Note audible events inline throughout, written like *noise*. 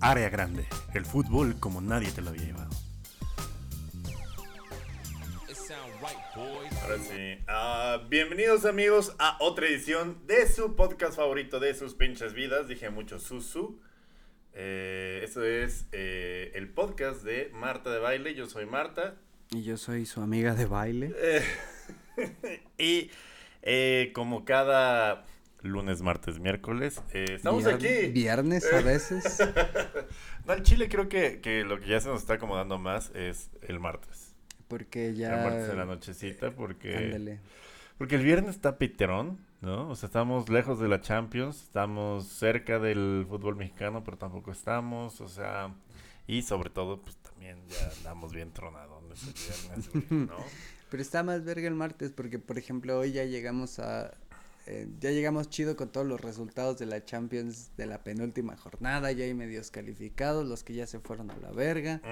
Área Grande, el fútbol como nadie te lo había llevado. Ahora sí. Ah, bienvenidos amigos a otra edición de su podcast favorito de sus pinches vidas. Dije mucho Susu. Eh, esto es eh, el podcast de Marta de Baile. Yo soy Marta. Y yo soy su amiga de baile. Eh, *laughs* y eh, como cada lunes, martes, miércoles, eh, estamos Vier- aquí. Viernes a veces. *laughs* No, el Chile creo que, que lo que ya se nos está acomodando más es el martes. Porque El ya. martes en la nochecita, porque, Ándale. porque el viernes está piterón, ¿no? O sea, estamos lejos de la Champions, estamos cerca del fútbol mexicano, pero tampoco estamos, o sea, y sobre todo, pues también ya andamos bien tronados el viernes, *laughs* ¿no? Pero está más verga el martes porque, por ejemplo, hoy ya llegamos a. eh, ya llegamos chido con todos los resultados de la Champions de la penúltima jornada. Ya hay medios calificados, los que ya se fueron a la verga.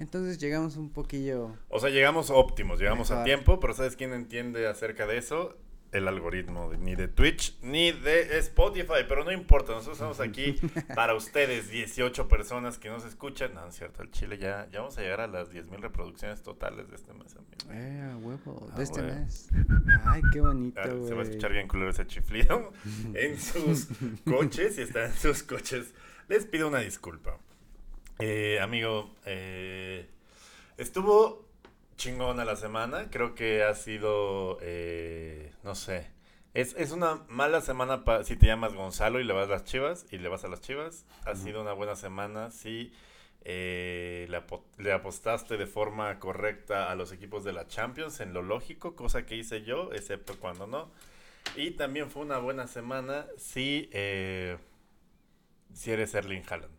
Entonces llegamos un poquillo. O sea, llegamos óptimos, llegamos a tiempo, pero ¿sabes quién entiende acerca de eso? El algoritmo, de- ni de Twitch, ni de Spotify, pero no importa, nosotros estamos aquí *laughs* para ustedes, 18 personas que nos escuchan. No, es cierto, el Chile ya, ya vamos a llegar a las 10.000 reproducciones totales de este mes, amigo. Eh, a huevo, Ah, de este mes. Ay, qué bonito, Ah, se va a escuchar bien culero ese chiflido *laughs* en sus *laughs* coches, si están en sus coches. Les pido una disculpa. Eh, amigo, eh, estuvo chingona la semana. Creo que ha sido, eh, no sé. Es, es una mala semana pa- si te llamas Gonzalo y le vas a las chivas y le vas a las chivas. Ha sido una buena semana si eh, le apostaste de forma correcta a los equipos de la Champions en lo lógico, cosa que hice yo, excepto cuando no. Y también fue una buena semana si, eh, si eres Erling Haaland.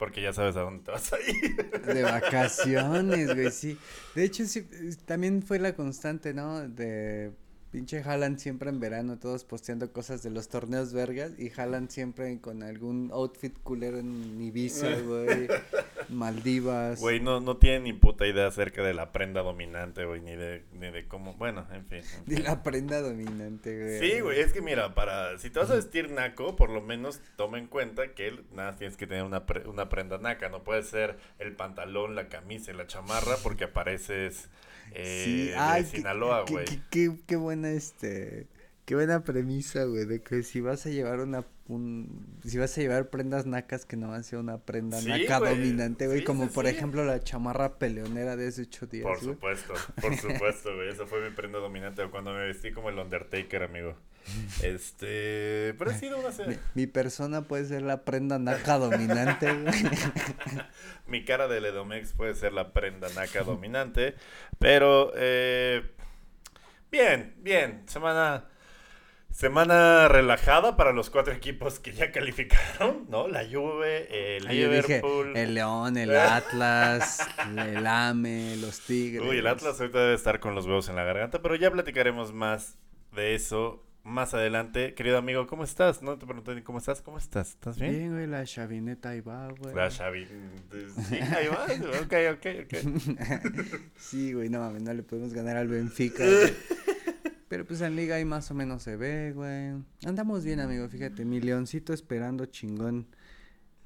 Porque ya sabes a dónde te vas a ir. De *laughs* vacaciones, güey, sí. De hecho, sí, también fue la constante, ¿no? De pinche Haaland siempre en verano, todos posteando cosas de los torneos vergas y Haaland siempre con algún outfit culero en Ibiza, güey, *laughs* Maldivas. Güey, no, no tienen ni puta idea acerca de la prenda dominante, güey, ni de, ni de cómo... Bueno, en fin. en De fin. la prenda dominante, güey. Sí, güey, es que mira, para si te vas a vestir naco, por lo menos toma en cuenta que nada tienes que tener una, pre- una prenda naca, no puede ser el pantalón, la camisa y la chamarra porque apareces eh, Sí, de qué- Sinaloa, qué, güey. qué, qué, qué buena, este, qué buena premisa, güey, de que si vas a llevar una, un, si vas a llevar prendas nacas que no van a ser una prenda Sí, naca güey, dominante, güey, sí, como sí, por sí. ejemplo la chamarra peleonera de hace ocho días, Por güey. supuesto, *laughs* por supuesto, güey. Esa fue mi prenda dominante cuando me vestí como el Undertaker, amigo. Este, pero ha sido una Mi, mi persona puede ser la prenda naca dominante, *laughs* güey. Mi cara de Ledomex puede ser la prenda naca dominante, pero eh, bien, bien, semana semana relajada para los cuatro equipos que ya calificaron, ¿no? La Juve, el Ah, dije, Liverpool. el León, el *laughs* Atlas, el AME, los Tigres. Uy, el Atlas ahorita debe estar con los huevos en la garganta, pero ya platicaremos más de eso más adelante. Querido amigo, ¿cómo estás? No te pregunté ni cómo estás, ¿cómo estás? ¿Estás bien? Bien, güey, la chavineta ahí va, güey. La Xavi, sí, ahí va, ok, ok, ok. *laughs* Sí, güey, no mames, no le podemos ganar al Benfica. güey. *laughs* Pero pues en liga ahí más o menos se ve, güey. Andamos bien, amigo, fíjate, mi leoncito esperando chingón.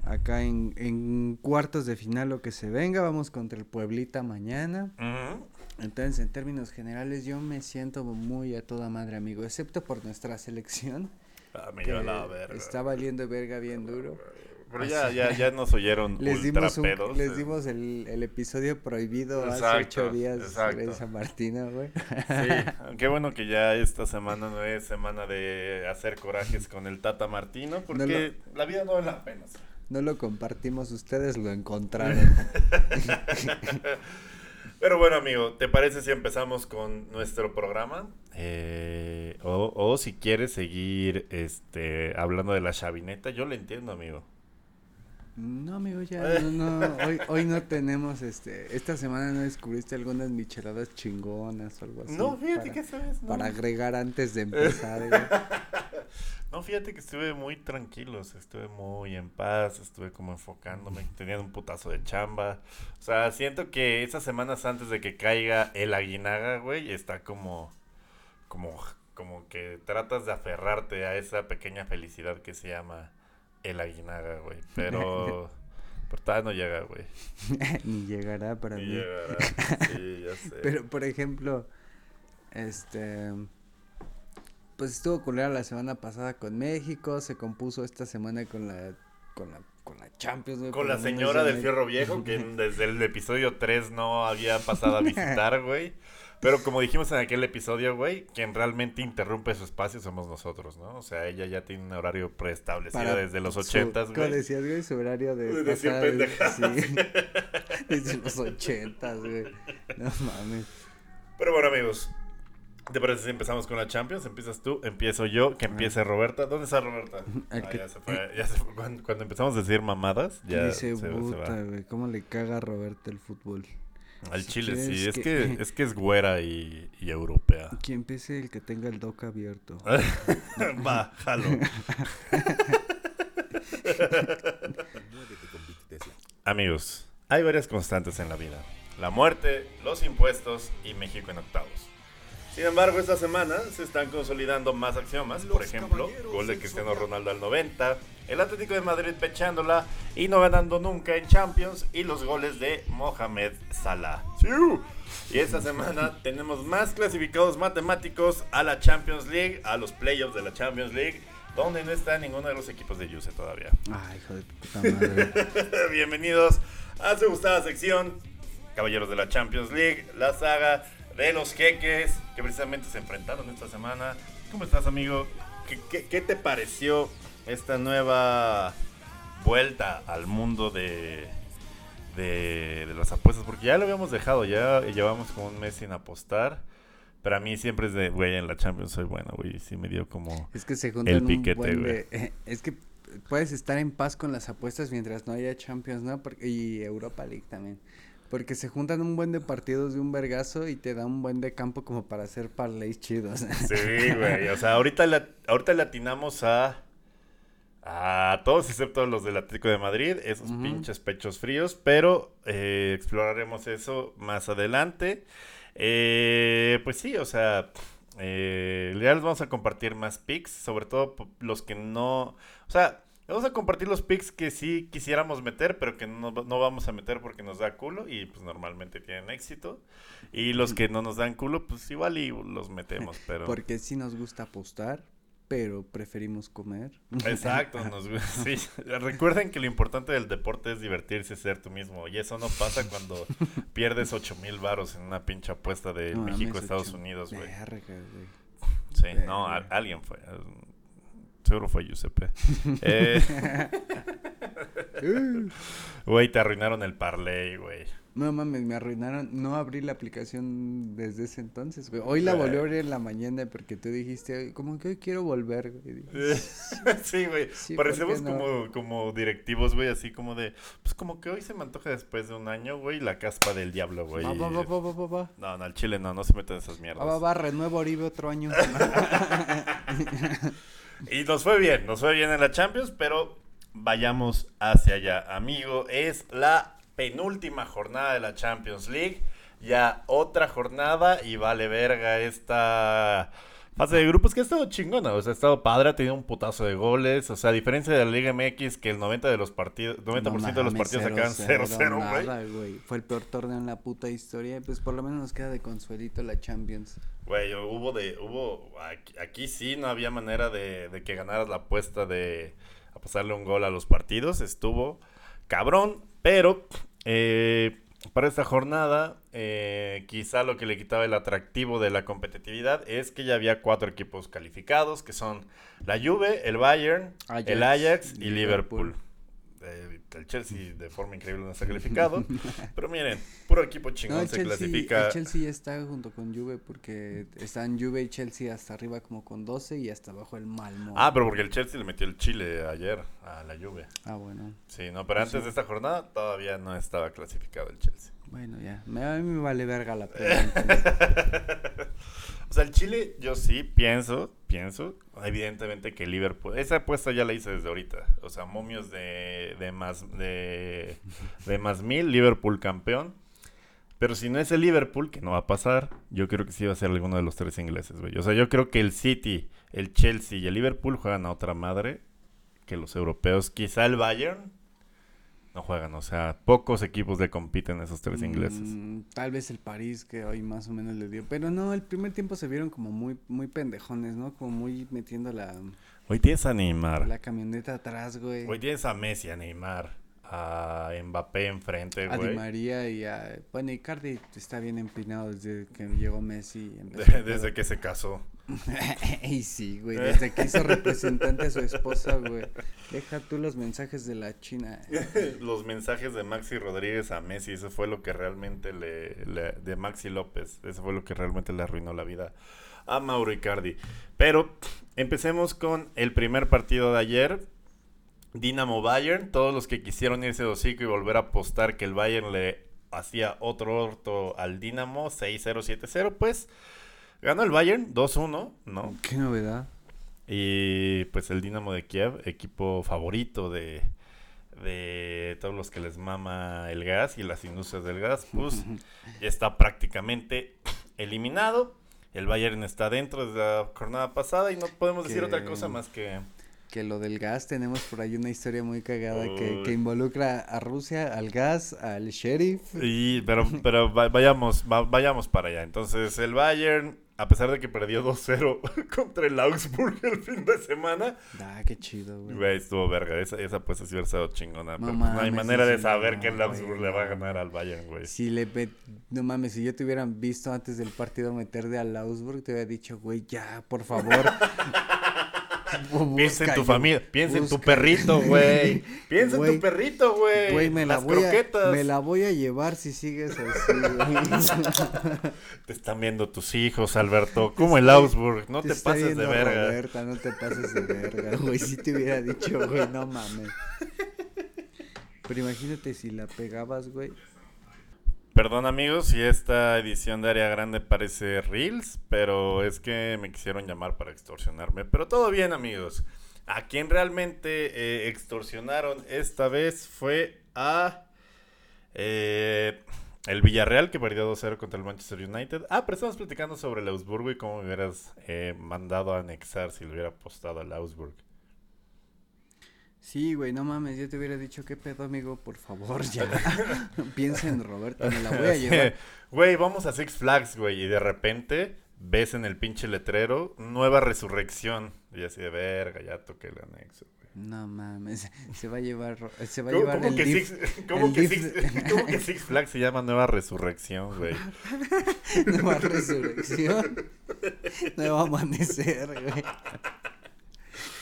Acá en, en cuartos de final lo que se venga, vamos contra el Pueblita mañana. Ujú. Entonces, en términos generales, yo me siento muy a toda madre, amigo, excepto por nuestra selección, Ah, me que la verga. está valiendo verga bien duro. Pero ya, ya, *laughs* ya nos oyeron Les dimos, un- pedos. les eh. dimos el, el episodio prohibido hace Exacto, ocho días exacto. San Martino, güey. Sí, qué bueno que ya esta semana no es semana de hacer corajes con el Tata Martino, porque la vida no vale la pena. No lo compartimos, ustedes lo encontraron. *laughs* Pero bueno, amigo, ¿te parece si empezamos con nuestro programa? Eh, o, o si quieres seguir este, hablando de la chavineta, yo le entiendo, amigo. No, amigo, ya *laughs* no, no, hoy, hoy no tenemos, este, esta semana no descubriste algunas micheladas chingonas o algo así. no, fíjate para, que esa vez no. Para agregar antes de empezar. *laughs* No, fíjate que estuve muy tranquilo, o sea, estuve muy en paz, estuve como enfocándome, tenía un putazo de chamba. O sea, siento que esas semanas antes de que caiga el aguinaga, güey, está como, como, como que tratas de aferrarte a esa pequeña felicidad que se llama el aguinaga, güey. Pero, *laughs* Pero todavía no llega, güey. *laughs* Ni llegará para Ni mí. llegará. Sí, ya *laughs* sé. Pero, por ejemplo, este. Pues estuvo culera la semana pasada con México, se compuso esta semana con la. con la, con la Champions, güey. Con la señora del Fierro Viejo, que *laughs* desde el episodio 3 no había pasado a visitar, güey. Pero como dijimos en aquel episodio, güey, quien realmente interrumpe su espacio somos nosotros, ¿no? O sea, ella ya tiene un horario preestablecido para desde los ochentas, ¿Cómo güey. decías, güey? Su horario de. De pendejadas. sí. *laughs* Desde los ochentas, güey. No mames. Pero bueno, amigos, ¿te parece si empezamos con la Champions? Empiezas tú, empiezo yo, que empiece Roberta. ¿Dónde está Roberta? *laughs* Ah, que- ya se fue, ya se fue. Cuando, cuando empezamos a decir mamadas, ya Dice, se, se puta, va. güey. ¿Cómo le caga a Roberto el fútbol? Al Si Chile, sí. Es que- que, *laughs* es que es güera y, y europea. Que empiece el que tenga el doc abierto. *laughs* Va, jalo. Amigos, hay varias constantes en la vida. La muerte, los impuestos y México en octavos. Sin embargo, esta semana se están consolidando más axiomas. Por ejemplo, gol de Cristiano. Ronaldo al 90, el Atlético de Madrid pechándola y no ganando nunca en Champions y los goles de Mohamed Salah. Y esta semana *laughs* tenemos más clasificados matemáticos a la Champions League, a los playoffs de la Champions League, donde no está ninguno de los equipos de Juve todavía. Ay, hijo de puta madre. *laughs* Bienvenidos a su gustada sección, Caballeros de la Champions League, la saga de los jeques que precisamente se enfrentaron esta semana. ¿Cómo estás, amigo? ¿Qué, qué- qué te pareció esta nueva vuelta al mundo de, de, de las apuestas? Porque ya lo habíamos dejado, ya llevamos como un mes sin apostar. Pero a mí siempre es de, güey, en la Champions soy bueno, güey. Sí me dio como... Es que se El piquete, güey. de- Es que puedes estar en paz con las apuestas mientras no haya Champions, ¿no? Porque, y Europa League también. Porque se juntan un buen de partidos de un vergazo y te da un buen de campo como para hacer parlays chidos. Sí, *laughs* güey. O sea, ahorita, la, ahorita le atinamos a. A todos excepto los del Atlético de Madrid, esos pinches pechos fríos, pero eh, exploraremos eso más adelante. Eh, pues sí, o sea, eh, ya les vamos a compartir más pics, sobre todo los que no, o sea, vamos a compartir los pics que sí quisiéramos meter, pero que no, no vamos a meter porque nos da culo y pues normalmente tienen éxito. Y los que no nos dan culo, pues igual y los metemos, *laughs* pero... Porque sí nos gusta apostar, pero preferimos comer. Exacto, *laughs* nos gu- sí. Recuerden que lo importante del deporte es divertirse, ser tú mismo. Y eso no pasa cuando *laughs* pierdes 8 mil varos en una pinche apuesta de No mames, México, Estados ocho- Unidos, güey. Sí, no, alguien fue. Seguro fue Giuseppe. *laughs* Eh, *laughs* Güey, te arruinaron el parlay, güey. No mames, me arruinaron. No abrí la aplicación desde ese entonces, güey. Hoy la volví a abrir en la mañana porque tú dijiste, "Ay, como que hoy quiero volver, güey. Dije, *laughs* Sí, güey. Sí, ¿por Parecemos no? como, como directivos, güey, así como de... Pues como que hoy se me antoja después de un año, güey, la caspa del diablo, güey. Va, va, va. No, no, al chile no, no se metan esas mierdas. Va, va, va, renuevo Oribe otro año. Y nos fue bien, nos fue bien en la Champions, pero vayamos hacia allá, amigo. Es la penúltima jornada de la Champions League. Ya otra jornada y vale verga esta fase de grupos que ha estado chingona. O sea, ha estado padre, ha tenido un putazo de goles. O sea, a diferencia de la Liga MX, que el 90% de los partidos, 90% de los partidos acaban 0-0, güey. Fue el peor torneo en la puta historia. Pues por lo menos nos queda de consuelito la Champions. Güey, hubo de, hubo, aquí, aquí sí no había manera de, de que ganaras la apuesta de a pasarle un gol a los partidos, estuvo cabrón, pero eh, para esta jornada eh, quizá lo que le quitaba el atractivo de la competitividad es que ya había cuatro equipos calificados, que son la Juve, el Bayern, Ajax el Ajax y y Liverpool. Liverpool. Eh, el Chelsea de forma increíble no está calificado, *laughs* pero miren, puro equipo chingón No, se Chelsea, clasifica. el Chelsea ya está junto con Juve porque están Juve y Chelsea hasta arriba como con 12 y hasta abajo el Malmo. Ah, pero porque el Chelsea le metió el Chile ayer a la Juve. Ah, bueno. Sí, no, pero Pues antes sí. de esta jornada todavía no estaba clasificado el Chelsea. Bueno, ya. Me, a mí me vale verga la *laughs* pregunta. O sea, el Chile yo sí pienso, pienso, evidentemente que Liverpool, esa apuesta ya la hice desde ahorita. O sea, momios de, de más de, de más mil, Liverpool campeón. Pero si no es el Liverpool, que no va a pasar, yo creo que sí va a ser alguno de los tres ingleses, güey. O sea, yo creo que el City, el Chelsea y el Liverpool juegan a otra madre que los europeos. Quizá el Bayern, no juegan. O sea, pocos equipos le compiten esos tres ingleses. Mm, tal vez el París que hoy más o menos le dio. Pero no, el primer tiempo se vieron como muy, muy pendejones, ¿no? Como muy metiendo la, Hoy tienes a Neymar. la camioneta atrás, güey. Hoy tienes a Messi, a Neymar, a Mbappé enfrente, a Di güey. María y a... Bueno, Icardi está bien empinado desde que llegó Messi. De- *laughs* desde que se casó. *laughs* y sí, güey, desde que hizo representante a su esposa, güey. Deja tú los mensajes de la China. *laughs* Los mensajes de Maxi Rodríguez a Messi, eso fue lo que realmente le, le- de Maxi López, eso fue lo que realmente le arruinó la vida a Mauro Icardi. Pero empecemos con el primer partido de ayer. Dinamo Bayern, todos los que quisieron irse de hocico y volver a apostar que el Bayern le hacía otro orto al Dinamo 6-0, 7-0, pues ganó el Bayern 2-1, ¿no? Qué novedad. Y pues el Dinamo de Kiev, equipo favorito de, de todos los que les mama el gas y las industrias del gas, pues *laughs* ya está prácticamente eliminado. El Bayern está dentro de la jornada pasada y no podemos decir otra cosa más que... Que lo del gas, tenemos por ahí una historia muy cagada que, que involucra a Rusia, al gas, al sheriff. Y, pero pero va- vayamos, va- vayamos para allá. Entonces el Bayern, a pesar de que perdió 2-0 *laughs* contra el Augsburg el fin de semana, Ah, qué chido, güey. Güey, estuvo verga. Esa, esa pues sí hubiera estado chingona. No pero pues, no hay manera de saber no, que el Augsburg güey, le va a ganar al Bayern, güey. Si le met- no mames, si yo te hubieran visto antes del partido meter al Augsburg, te hubiera dicho, güey, ya, por favor. *laughs* Piensa en tu familia, piensa en tu perrito, güey. *laughs* Piensa en tu perrito, güey. Güey, me la Las voy croquetas. a me la voy a llevar si sigues así. *laughs* Te están viendo tus hijos, Alberto. Como el Augsburg. No te, pases de verga. Roberta, no te pases de verga, güey. Si te hubiera dicho, güey, no mames. Pero imagínate si la pegabas, güey. Perdón, amigos, si esta edición de Área Grande parece Reels, pero es que me quisieron llamar para extorsionarme. Pero todo bien, amigos. A quien realmente eh, extorsionaron esta vez fue a eh, el Villarreal, que perdió 2-0 contra el Manchester United. Ah, pero estamos platicando sobre el Augsburgo y cómo me hubieras eh, mandado a anexar si le hubiera apostado al Augsburg. Sí, güey, no mames, yo te hubiera dicho, ¿qué pedo, amigo? Por favor, *laughs* ya. *laughs* Piensa en Roberta, me la voy a llevar. Güey, vamos a Six Flags, güey. Y de repente ves en el pinche letrero Nueva Resurrección. Y así de verga, ya toqué el anexo, güey. No mames, *laughs* se va a llevar, se va a ¿Cómo, llevar cómo el que DIF, Six, cómo el que DIF Six- cómo que Six Flags se llama Nueva Resurrección, güey? nueva resurrección, nuevo amanecer, güey.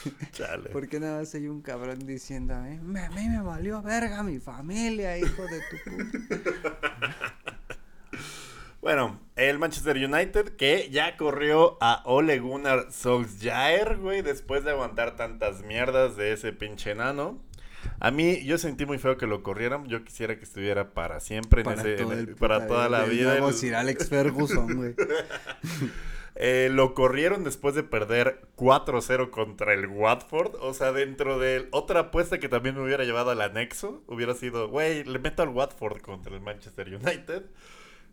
*laughs* Chale. ¿Por qué nada más hay un cabrón diciendo, eh, "Me- a mí me valió verga mi familia, hijo de tu puta? *laughs* Bueno, el Manchester United que ya corrió a Ole Gunnar Solskjaer, güey, después de aguantar tantas mierdas de ese pinche enano. A mí, yo sentí muy feo que lo corrieran. Yo quisiera que estuviera para siempre en Para, ese, todo en- el para puta- toda la vida. nuevo El- Sir Alex Ferguson, güey. *laughs* Eh, lo corrieron después de perder 4-0 contra el Watford. O sea, dentro de otra apuesta que también me hubiera llevado al anexo, hubiera sido, güey, le meto al Watford contra el Manchester United.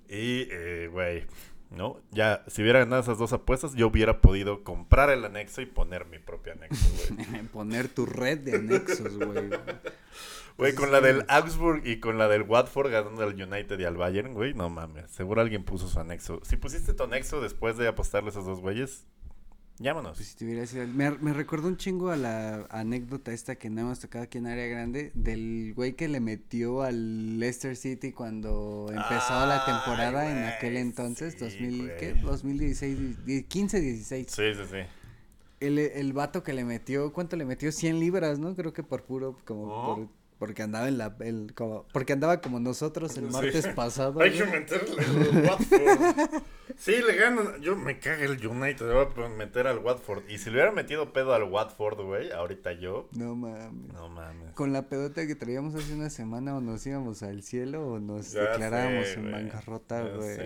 Y, eh, güey, ¿no? Ya, si hubiera ganado esas dos apuestas, yo hubiera podido comprar el anexo y poner mi propio anexo, güey. *laughs* Poner tu red de anexos, güey. Güey, con la del Augsburg y con la del Watford ganando al United y al Bayern, güey, no mames. Seguro alguien puso su anexo. Si pusiste tu anexo después de apostarle a esos dos güeyes, llámanos. Pues si te hubiera sido- Me, me recordó un chingo a la anécdota esta que no hemos tocado aquí en Área Grande del güey que le metió al Leicester City cuando empezó la temporada en aquel entonces, sí, 2000, ¿qué? güey. 2016, die- 15, 16. Sí, sí, sí. El, el vato que le metió, ¿cuánto le metió? 100 libras, ¿no? Creo que por puro, como por- porque andaba en la, el, como, porque andaba como nosotros el Sí. martes *laughs* pasado. Hay que meterle al Watford. Sí, le ganan. Yo me caga el United. Le voy a meter al Watford. Y si le hubiera metido pedo al Watford, güey, ahorita yo. No mames. No mames. Con la pedota que traíamos hace una semana o nos íbamos al cielo o nos Ya declarábamos sé, en bancarrota, güey.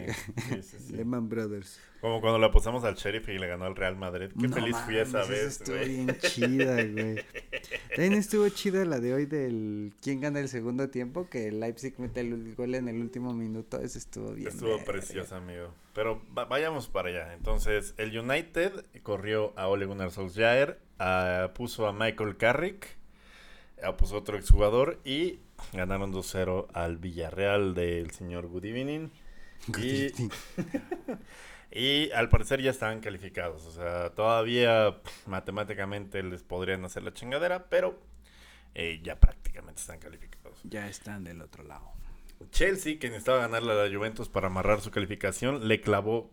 sí, sí. *laughs* Lehman Brothers. Como cuando le apostamos al Sheriff y le ganó al Real Madrid. Qué No feliz fui esa vez, Estuvo güey. bien chida, güey. También estuvo chida la de hoy del quién gana el segundo tiempo, que Leipzig mete el gol en el último minuto. Ese estuvo bien. Estuvo preciosa, amigo. Pero va- vayamos para allá. Entonces, el United corrió a Ole Gunnar Solskjaer, a- puso a Michael Carrick, a- puso otro exjugador y ganaron 2-0 al Villarreal del señor Good Evening. Y, *laughs* y al parecer ya estaban calificados. O sea, todavía pff, matemáticamente les podrían hacer la chingadera, pero eh, ya prácticamente están calificados. Ya están del otro lado. Chelsea, que necesitaba ganarle a la Juventus para amarrar su calificación, le clavó.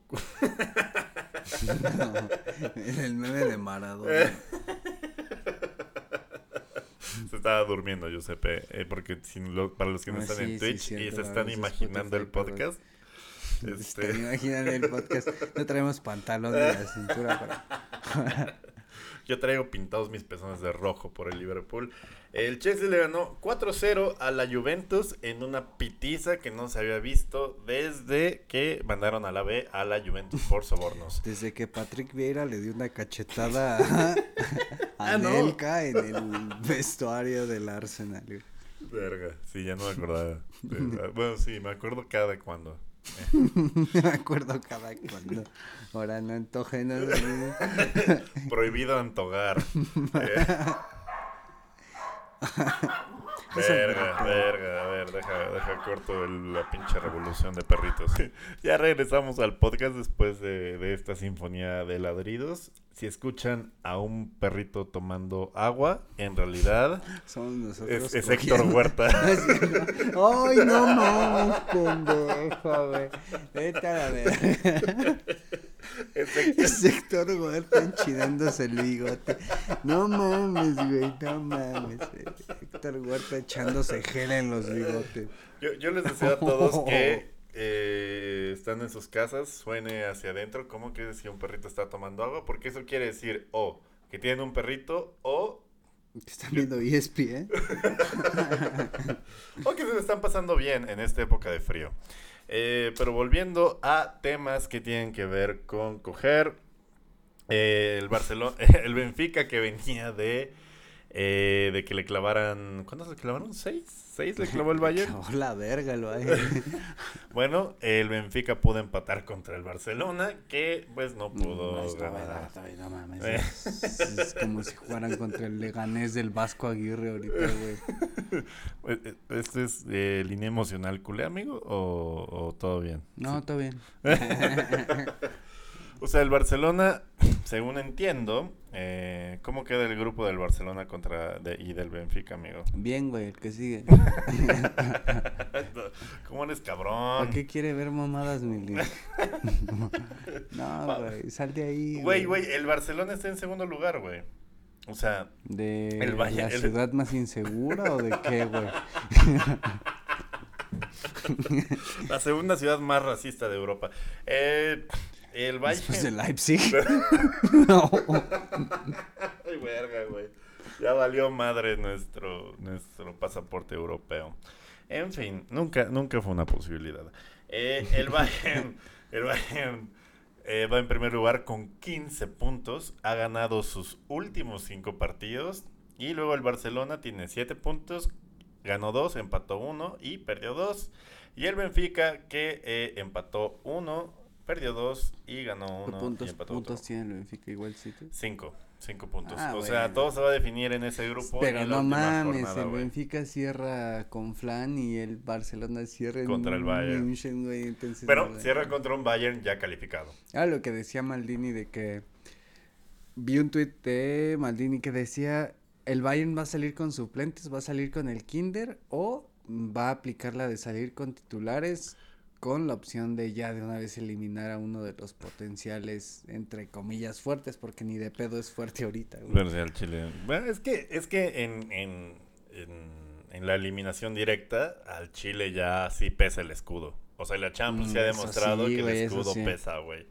en *laughs* el meme de Maradona. *laughs* Se estaba durmiendo, Giuseppe, eh, porque si lo- para los que no Ah, están sí, en sí, Twitch cierto, y se están es imaginando el podcast, este, imaginan el podcast. No traemos pantalón de la cintura para. *laughs* yo traigo pintados mis pezones de rojo por el Liverpool. El Chelsea le ganó 4-0 a la Juventus en una pitiza que no se había visto desde que mandaron a la B a la Juventus por sobornos. *laughs* Desde que Patrick Vieira le dio una cachetada a, *laughs* a Ah, no. Anelka en el vestuario del Arsenal. Verga, sí, ya no me acordaba. Bueno, sí, me acuerdo cada cuando. *laughs* Me acuerdo cada cuando. Ahora no antojenos. Prohibido antogar. *laughs* Eh. verga, verga, a ver, deja, deja corto el- la pinche revolución de perritos. *laughs* ya regresamos al podcast después de, de esta sinfonía de ladridos. Si escuchan a un perrito tomando agua, en realidad Somos nosotros. es. Héctor Huerta. *laughs* Ay, no mames, pendejo, güey. Vete a la verga. Es Héctor- Es Héctor Huerta enchinándose el bigote. No mames, güey, no mames. Héctor Huerta echándose gel en los bigotes. Yo, yo les deseo a todos que *laughs* eh, están en sus casas, suene hacia adentro como que si un perrito está tomando agua, porque eso quiere decir o que tienen un perrito o, Están viendo ESPN. *laughs* o que se están pasando bien en esta época de frío. Eh, pero volviendo a temas que tienen que ver con coger, eh, el Barcelona, *laughs* el Benfica que venía de, eh, de que le clavaran, ¿cuántos le clavaron? ¿Seis? ¿Seis le *laughs* clavó el Bayern? Clavó la verga el Bayern. *laughs* Bueno, el Benfica pudo empatar contra el Barcelona, que pues no pudo No, está ganar. está bien, no mames. Eh. Es, es como si jugaran contra el Leganés del Vasco Aguirre ahorita, güey. *laughs* ¿Este es eh, línea emocional culé, amigo? ¿O, o todo bien? No, todo bien. O sea, el Barcelona, *clears throat* según entiendo, eh, ¿cómo queda el grupo del Barcelona contra de- y del Benfica, amigo? Bien, güey, el que sigue. *laughs* *laughs* ¿Cómo eres ¿Para cabrón? qué quiere ver mamadas, mi Lin? *laughs* No, güey, sal de ahí. Güey, güey, el Barcelona está en segundo lugar, güey. O sea, ¿De el la el- ciudad más insegura o de qué, güey? la segunda ciudad más racista de Europa. Eh, el Bayern... Después de Leipzig. *laughs* no. *laughs* Ay, verga, güey. Ya valió madre nuestro, nuestro pasaporte europeo. En fin, nunca, nunca fue una posibilidad. Eh, el Bayern, *laughs* el Bayern eh, va en primer lugar con 15 puntos. Ha ganado sus últimos 5 partidos. Y luego el Barcelona tiene 7 puntos. Ganó 2, empató 1 y perdió 2. Y el Benfica que eh, empató 1, perdió 2 y ganó 1 y puntos, tiene el Benfica igual City? Cinco, cinco puntos. Ah, o sea, todo se va a definir en ese grupo. Pero no mames, jornada, el. Benfica cierra con Flan y el Barcelona cierra Contra el Bayern. München, güey, entonces Pero no, cierra contra un Bayern ya calificado. Ah, lo que decía Maldini de que vi un tuit de Maldini que decía el Bayern va a salir con suplentes, va a salir con el Kinder o va a aplicar la de salir con titulares con la opción de ya de una vez eliminar a uno de los potenciales entre comillas fuertes porque ni de pedo es fuerte ahorita. güey. Chile. Bueno, es que, es que en, en, en, en la eliminación directa, al Chile ya sí pesa el escudo. O sea, la Champions Mm, se ha demostrado sí, que güey, el escudo sí. pesa, güey.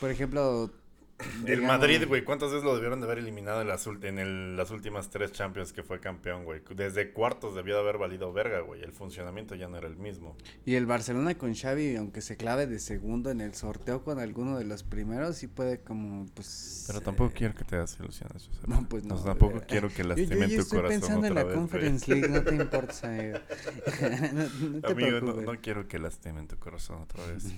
Por ejemplo, El digamos- Madrid, güey, ¿cuántas veces lo debieron de haber eliminado en las, en el- las últimas tres Champions que fue campeón, güey? Desde cuartos debió de haber valido verga, güey. El funcionamiento ya no era el mismo. Y el Barcelona con Xavi, aunque se clave de segundo en el sorteo con alguno de los primeros, sí puede como, pues... Pero tampoco eh, quiero que te hagas ilusiones. No, pues no. Sea, tampoco eh, quiero que yo- lastimen yo, tu estoy corazón pensando en otra la vez. Conference League, no te *laughs* importa, amigo. *laughs* no, no te Amigo, no, no quiero que lastimen tu corazón otra vez. *laughs*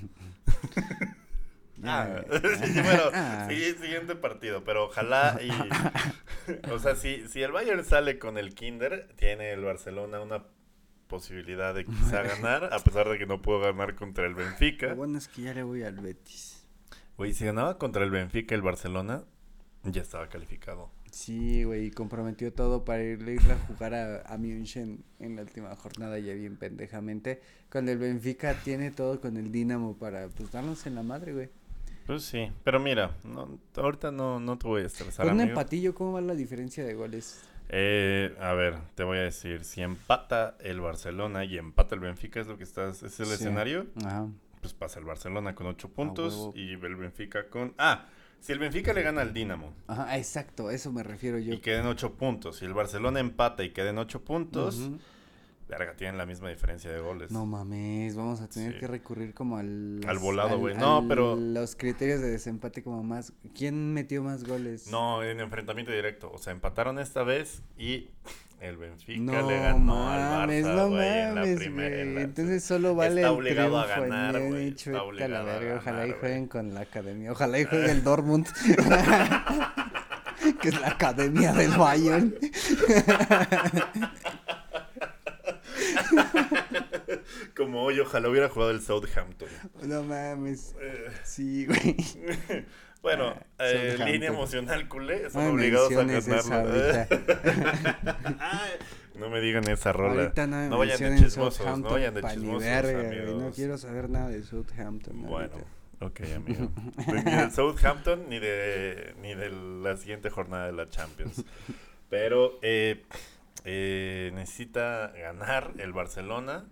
Ah, *laughs* sí, bueno, *laughs* ah. sí, siguiente partido, pero ojalá y... *laughs* o sea, si, si el Bayern sale con el Kinder, tiene el Barcelona una posibilidad de quizá ganar, a pesar de que no puedo ganar contra el Benfica. Lo bueno es que ya le voy al Betis. Güey, si ganaba contra el Benfica el Barcelona, ya estaba calificado. Sí, güey, comprometió todo para irle irle a jugar a, a München en la última jornada ya bien pendejamente. Cuando el Benfica tiene todo con el Dinamo para pues darnos en la madre, güey. Pues sí, pero mira, no, ahorita no, no te voy a estresar, Con un amigo. empatillo, ¿cómo va la diferencia de goles? Eh, a ver, te voy a decir, si empata el Barcelona y empata el Benfica, es lo que estás, es el Sí. escenario, Ajá. pues pasa el Barcelona con 8 puntos y el Benfica con... Ah, si el Benfica le gana al Dinamo Ajá, exacto, a eso me refiero yo. y queden 8 puntos, si el Barcelona empata y queden 8 puntos, Ujú. Verga, tienen la misma diferencia de goles. No mames, vamos a tener Sí. que recurrir como al... Al volado, güey. No, pero- Los criterios de desempate como más... ¿Quién metió más goles? No, en enfrentamiento directo, o sea, empataron esta vez y el Benfica No le ganó al mames, Barça, no güey, en la mames, primera. la- Entonces solo vale Está el obligado a triunfo en ganar, güey, está a la obligado a verga. Ojalá y jueguen güey. con la academia. Ojalá y juegue el Dortmund. *laughs* que es la academia del Bayern. *laughs* *laughs* Como hoy, ojalá hubiera jugado el Southampton. No mames. Eh, Sí, güey. *laughs* Bueno, Ah, eh, línea emocional culé, son obligados a. *laughs* Ay, no me digan esa rola. Ahorita no me no vayan de chismosos, no vayan de chismosos. No quiero saber nada de Southampton. Bueno, ahorita. ok, amigo. Pues Ni del Southampton ni de, ni de la siguiente jornada de la Champions. Pero eh, eh, necesita ganar el Barcelona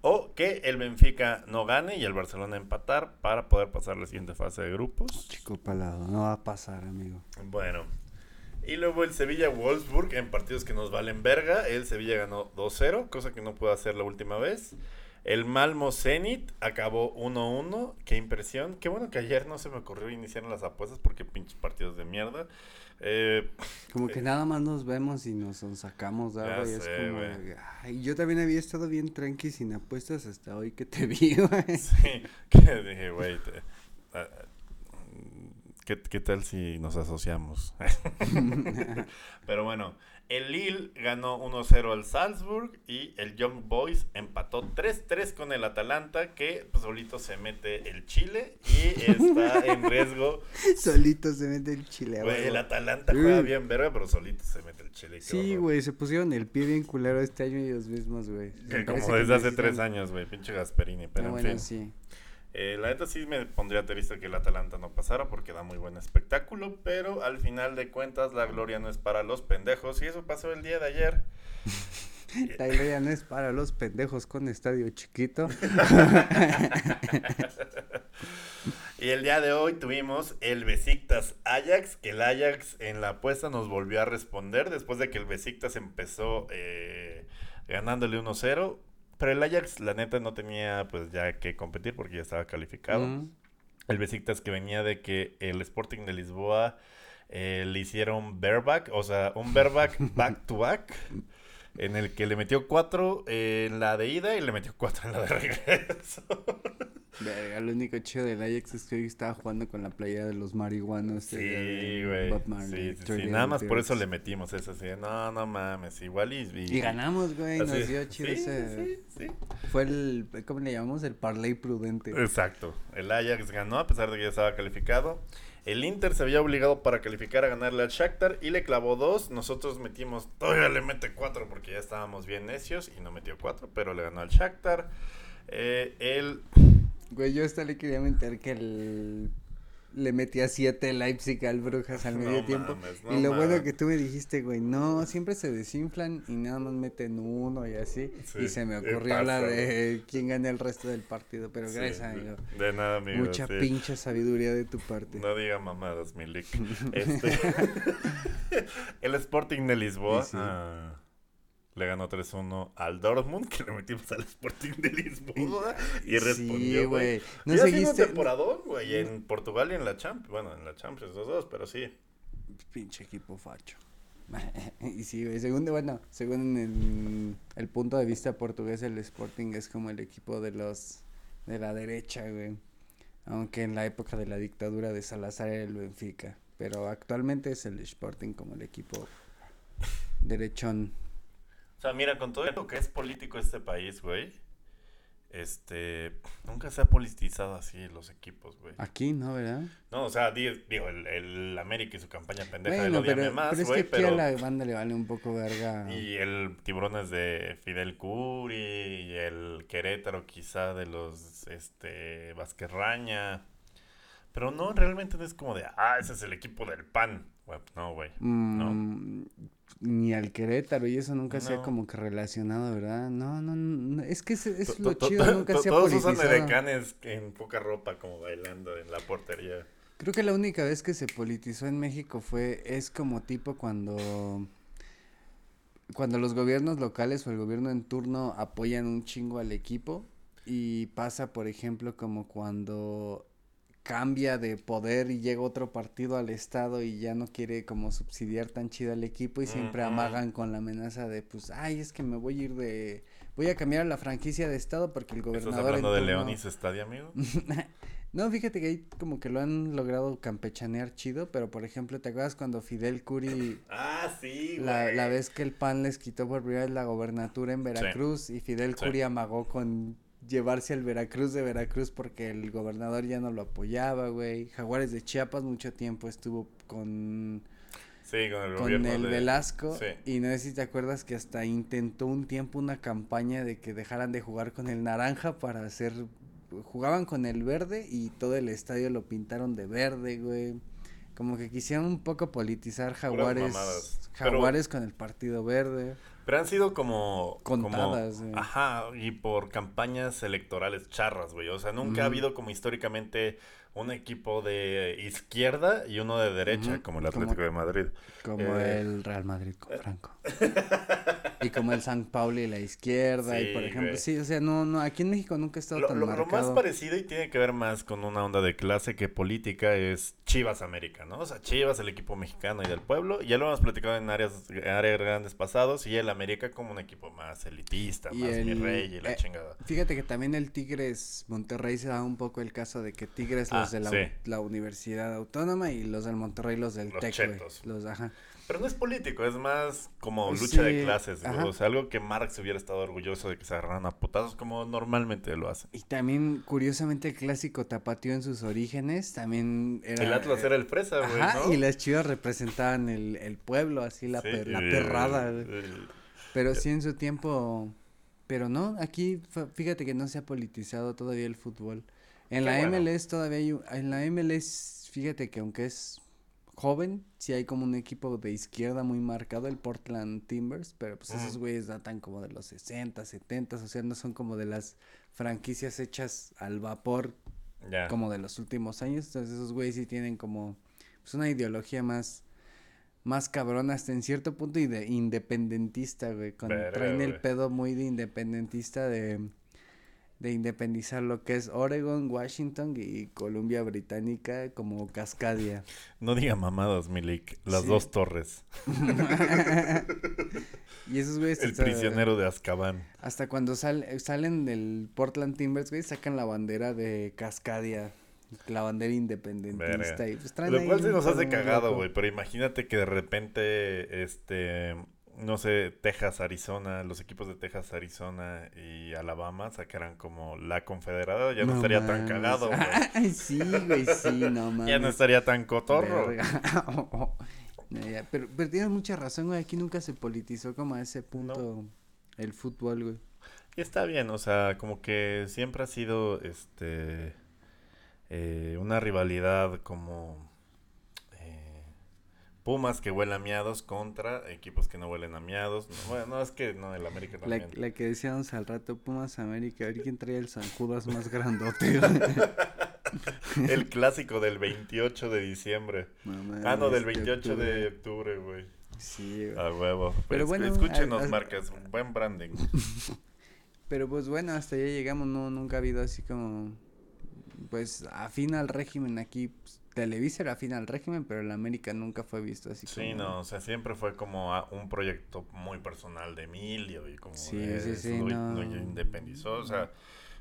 o que el Benfica no gane y el Barcelona empatar para poder pasar la siguiente fase de grupos. Chico palado, no va a pasar, amigo. Bueno. Y luego el Sevilla-Wolfsburg en partidos que nos valen verga. El Sevilla ganó 2-0, cosa que no pudo hacer la última vez. El Malmo Zenit acabó 1-1. Qué impresión. Qué bueno que ayer no se me ocurrió iniciar las apuestas porque pinches partidos de mierda. Eh, Como que Eh, nada más nos vemos y nos sacamos de algo y es sé, como, ay, yo también había estado bien tranqui sin apuestas hasta hoy que te vi, *laughs* güey. sí, *laughs* que dije, güey. ¿Qué, ¿Qué tal si nos asociamos? *laughs* Pero bueno, el Lille ganó 1-0 al Salzburg y el Young Boys empató 3-3 con el Atalanta que pues, solito se mete el Chile y *laughs* está en riesgo. Solito se mete el chile, Güey, el Atalanta juega Mm. bien verga, pero solito se mete el Chile. Sí, güey, se pusieron el pie bien culero este año ellos mismos, güey. Como desde hace tres años, güey, pinche Gasperini, pero Ah, en bueno, fin. sí. Eh, la neta sí me pondría triste que el Atalanta no pasara porque da muy buen espectáculo, pero al final de cuentas la gloria no es para los pendejos y eso pasó el día de ayer. *laughs* La idea no es para los pendejos con estadio chiquito. *laughs* Y el día de hoy tuvimos el Besiktas Ajax, que el Ajax en la apuesta nos volvió a responder después de que el Besiktas empezó eh, ganándole 1-0. Pero el Ajax, la neta, no tenía pues ya que competir porque ya estaba calificado. Mm. El Besiktas que venía de que el Sporting de Lisboa eh, le hicieron bareback, o sea, un bareback *laughs* back to back, en el que le metió cuatro en la de ida y le metió cuatro en la de regreso. *laughs* Verga, lo único chido del Ajax es que hoy estaba jugando con la playera de los marihuanos. Sí, de güey. Sí, sí, sí. Three Nada más por eso le metimos eso así. de, No, no mames, igual y... Y ganamos, güey, nos dio chido ese... sí, sí. Fue el, ¿cómo le llamamos? El parlay prudente. Exacto. El Ajax ganó a pesar de que ya estaba calificado. El Inter se había obligado para calificar a ganarle al Shakhtar y le clavó dos. Nosotros metimos, todavía le mete cuatro porque ya estábamos bien necios y no metió cuatro, pero le ganó al Shakhtar. Eh, el... Güey, yo hasta le quería meter que el... le metía siete Leipzig al Brujas al *laughs* No medio tiempo. mames, no y lo bueno mames. que tú me dijiste, güey, no, siempre se desinflan y nada más meten uno y así. Sí, y se me ocurrió la de quién gana el resto del partido. Pero Sí, gracias, amigo. De nada, amigo. Mucha sí. pinche sabiduría de tu parte. No diga mamadas, Milik. *laughs* Este, *laughs* el Sporting de Lisboa ah, le ganó 3-1 al Dortmund, *laughs* que le metimos al Sporting de Lisboa. *laughs* Y respondió, Sí, güey. No seguiste... un temporadón, güey, en Portugal y en la Champions. Bueno, en la Champions los dos, pero sí. Pinche equipo facho. *laughs* y sí, güey, según, bueno, según el, el punto de vista portugués, el Sporting es como el equipo de los de la derecha, güey. Aunque en la época de la dictadura de Salazar era el Benfica. Pero actualmente es el Sporting como el equipo derechón. O sea, mira, con todo lo que es político este país, güey, este, nunca se ha politizado así los equipos, güey. Aquí, ¿no, verdad? No, o sea, di- digo, el, el América y su campaña pendeja Bueno, Ódiame pero, más, pero es que güey, aquí pero... a la banda le vale un poco verga. Y el Tiburones de Fidel Curi, y el Querétaro quizá de los, este, Vázquez-Raña. Pero no, realmente no es como de, ah, ese es el equipo del PAN. Güey, no, güey. Mm, Ni al Querétaro y eso nunca se ha No. como que relacionado, ¿verdad? No, no, no, es que es, lo chido, nunca se ha Todos usan edecanes en poca ropa como bailando en la portería. Creo que la única vez que se politizó en México fue, es como tipo cuando, cuando los gobiernos locales o el gobierno en turno apoyan un chingo al equipo y pasa, por ejemplo, como cuando cambia de poder y llega otro partido al estado y ya no quiere como subsidiar tan chido al equipo y siempre amagan con la amenaza de pues, ay, es que me voy a ir de, voy a cambiar a la franquicia de estado porque el gobernador ¿Estás hablando de León y su estadio, amigo? *laughs* no, fíjate que ahí como que lo han logrado campechanear chido, pero por ejemplo, ¿te acuerdas cuando Fidel Curi, *coughs* Ah, sí, la, güey. la vez que el PAN les quitó por primera vez la gobernatura en Veracruz y Fidel Sí. Curi amagó con llevarse al Veracruz de Veracruz porque el gobernador ya no lo apoyaba, güey. Jaguares de Chiapas mucho tiempo estuvo con, Sí, con el con gobierno el de- Velasco Sí. y no sé si te acuerdas que hasta intentó un tiempo una campaña de que dejaran de jugar con el naranja para hacer jugaban con el verde y todo el estadio lo pintaron de verde, güey. Como que quisieron un poco politizar Jaguares. Pero- Jaguares con el Partido Verde. Pero han sido como... Contadas, como- güey. Ajá, y por campañas electorales charras, güey. O sea, nunca ha habido como históricamente un equipo de izquierda y uno de derecha, Ujú, como el como- Atlético de Madrid. Como Eh. el Real Madrid con Franco. *laughs* y como el San Paulo y la izquierda. y por Sí, ejemplo, güey. sí, o sea, no, no, aquí en México nunca ha estado Lo, tan lo- lo más marcado. parecido y tiene que ver más con una onda de clase que política es Chivas América, ¿no? O sea, Chivas, el equipo mexicano y del pueblo. Ya lo hemos platicado en áreas, áreas grandes pasados. Y el América como un equipo más elitista, Y más mi el- rey y la eh, chingada. Fíjate que también el Tigres Monterrey se da un poco el caso de que Tigres Ah, los de la, sí. la Universidad Autónoma y los del Monterrey los del Los TEC. Los, ajá. Pero no es político, es más como Pues lucha de sí, clases, güey. ajá. O sea, algo que Marx hubiera estado orgulloso de que se agarraran a putazos como normalmente lo hacen. Y también, curiosamente, el clásico tapatío en sus orígenes también era... el Atlas era el fresa, güey, ¿no? y las chivas representaban el, el pueblo, así la, Sí, per- la perrada, güey. el- Pero sí en su tiempo... Pero no, aquí fíjate que no se ha politizado todavía el fútbol. En Qué la bueno. MLS todavía hay... un- En la MLS, fíjate que aunque es joven, sí hay como un equipo de izquierda muy marcado, el Portland Timbers, pero pues esos Ujú. güeyes datan como de los 60, 70, o sea, no son como de las franquicias hechas al vapor como de los últimos años. Entonces esos güeyes sí tienen como pues una ideología más más cabrona hasta en cierto punto y de independentista, güey. Con, traen el güey. pedo muy de independentista de de independizar lo que es Oregon, Washington y Columbia Británica como Cascadia. No diga mamadas, Milik. Las Sí. dos torres. *laughs* y esos güeyes El hasta- prisionero de Azkaban. hasta cuando sal- salen del Portland Timbers, güey, sacan la bandera de Cascadia. La bandera independentista y pues traen Lo cual se nos hace cagado, güey. Pero imagínate que de repente, este, no sé, Texas, Arizona, los equipos de Texas, Arizona y Alabama sacaran como la confederada. Ya no, estaría tan cagado, güey. *laughs* Ay, sí, güey, sí, no mames. *laughs* Ya no estaría tan cotorro. No, *laughs* ya, pero, pero tienes mucha razón, güey. Aquí nunca se politizó como a ese punto el fútbol, güey. Y está bien, o sea, como que siempre ha sido, este, eh, una rivalidad como Pumas que huelen a miados contra equipos que no huelen a miados. No, bueno, no, es que no, el América La, también. la que decíamos al rato, Pumas América, a ver quién traía el San Judas más *laughs* grandote. *laughs* El clásico del 28 de diciembre. Ah, no, del Este 28 de octubre. güey. Sí, güey. A huevo. Pero Pero bueno, escúchenos, a- a- marcas. Buen branding. *laughs* Pero pues bueno, hasta allá llegamos, no, nunca ha habido así como, pues, afín al régimen aquí. pues, Televisa era afín al régimen, pero el América nunca fue visto así Sí, como... no, o sea, siempre fue como un proyecto muy personal de Emilio y como Sí, de sí, no. independizó, o sea,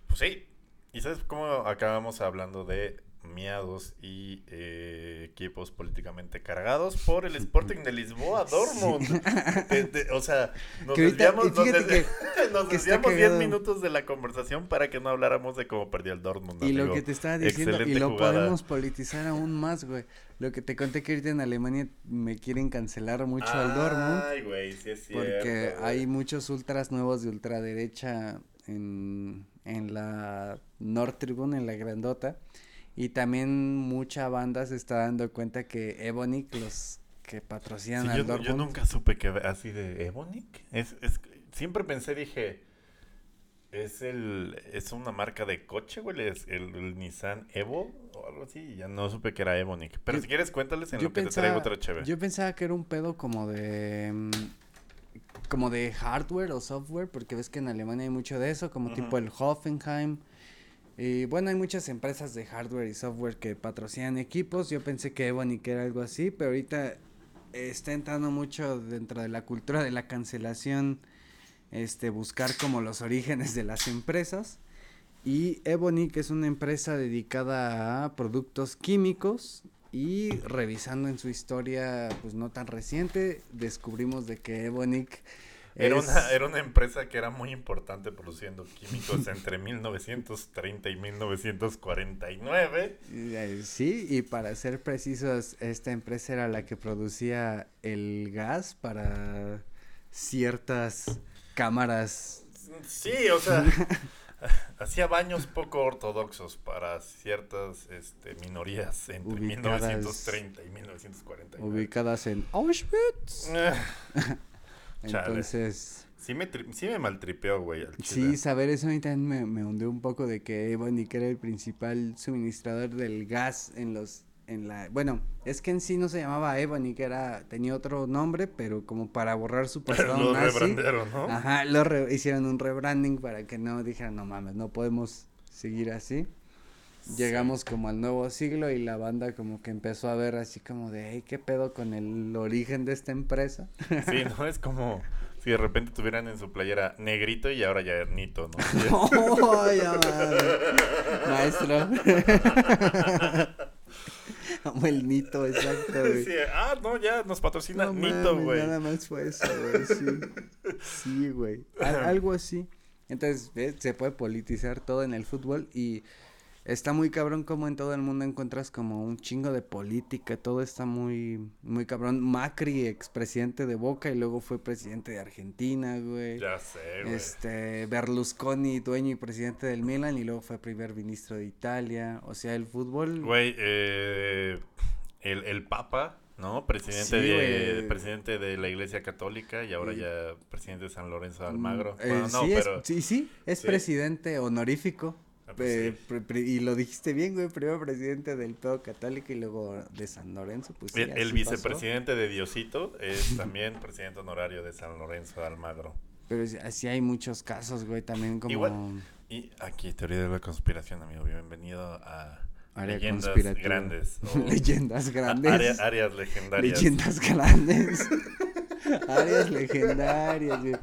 pues sí. ¿Y sabes cómo acabamos hablando de miados y eh, equipos políticamente cargados por el Sporting de Lisboa, Dortmund. *laughs* De- de- o sea, nos Que desviamos, nos fíjate des- que- *laughs* nos que está desviamos 10 cagado. minutos de la conversación para que no habláramos de cómo perdió el Dortmund. Y lo que te estaba diciendo, y lo jugada. podemos politizar aún más, güey. Lo que te conté que ahorita en Alemania me quieren cancelar mucho al Dortmund. Ay, güey, sí es cierto. Porque güey. hay muchos ultras nuevos de ultraderecha en, en la North Tribune, en la grandota. Y también mucha banda se está dando cuenta que Ebonic, los que patrocinan Sí, al yo, yo nunca supe que así de Ebonic. Es, es, siempre pensé, dije, es el es una marca de coche, güey, es el, el Nissan Evo o algo así. y Ya no supe que era Ebonic. Pero Yo- si quieres, cuéntales en lo que te traigo otra chévere. Yo pensaba que era un pedo como de mm, como de hardware o software, porque ves que en Alemania hay mucho de eso, como tipo el Hoffenheim. Y bueno, hay muchas empresas de hardware y software que patrocinan equipos. Yo pensé que Ebonic era algo así, pero ahorita está entrando mucho dentro de la cultura de la cancelación, este, buscar como los orígenes de las empresas. Y Ebonic es una empresa dedicada a productos químicos y revisando en su historia pues no tan reciente descubrimos de que Ebonic Era, es- una, era una empresa que era muy importante produciendo químicos *laughs* entre 1930 y 1949. eh, sí y para ser precisos esta empresa era la que producía el gas para ciertas cámaras Sí, o sea, *laughs* hacía baños poco ortodoxos para ciertas este, minorías entre Ubicadas- 1930 y 1949. ubicadas en Auschwitz *laughs* Chale. entonces sí, me sí me maltripeó, güey. al Sí, saber eso a mí también me, me hundió un poco de que Ebony que era el principal suministrador del gas en los en la bueno es que en sí no se llamaba Ebony que era tenía otro nombre pero como para borrar su pasado *laughs* Lo nazi rebrandearon, ¿no? ajá lo re- hicieron un rebranding para que no dijeran no mames no podemos seguir así llegamos como al nuevo siglo y la banda como que empezó a ver así como de hey qué pedo con el origen de esta empresa Sí, *laughs* ¿no? Es como si de repente tuvieran en su playera negrito y ahora ya Ernito, ¿no? *laughs* ¡Oh, ya! Maestro. *laughs* Amo el Nito, exacto, güey. Sí, ah, no, ya nos patrocina No Nito, mames, güey. Nada más fue eso, güey. Sí, sí güey. Al- algo así. Entonces, ¿ves? se puede politizar todo en el fútbol y está muy cabrón como en todo el mundo encuentras como un chingo de política, todo está muy, muy cabrón. Macri, expresidente de Boca y luego fue presidente de Argentina, güey. Ya sé, güey. Este, Berlusconi, dueño y presidente del Milan, y luego fue primer ministro de Italia. O sea, el fútbol. Güey, eh, el, el Papa, ¿no? Presidente, Sí, de, presidente de la Iglesia Católica y ahora ya presidente de San Lorenzo de Almagro. Mm, eh, Bueno, no, sí, es- sí, sí, es sí. presidente honorífico. Ah, pues eh, pre- pre- y lo dijiste bien, güey. Primero presidente del pedo católico y luego de San Lorenzo. Pues el, el vicepresidente de Diosito es también presidente honorario de San Lorenzo de Almagro. pasó. Pero sí, así hay muchos casos, güey. También como. Igual, Y aquí, teoría de la conspiración, amigo. Bienvenido a Área Leyendas. Grandes. *laughs* o Leyendas grandes. área- áreas legendarias. Leyendas grandes. *laughs* Áreas legendarias, güey.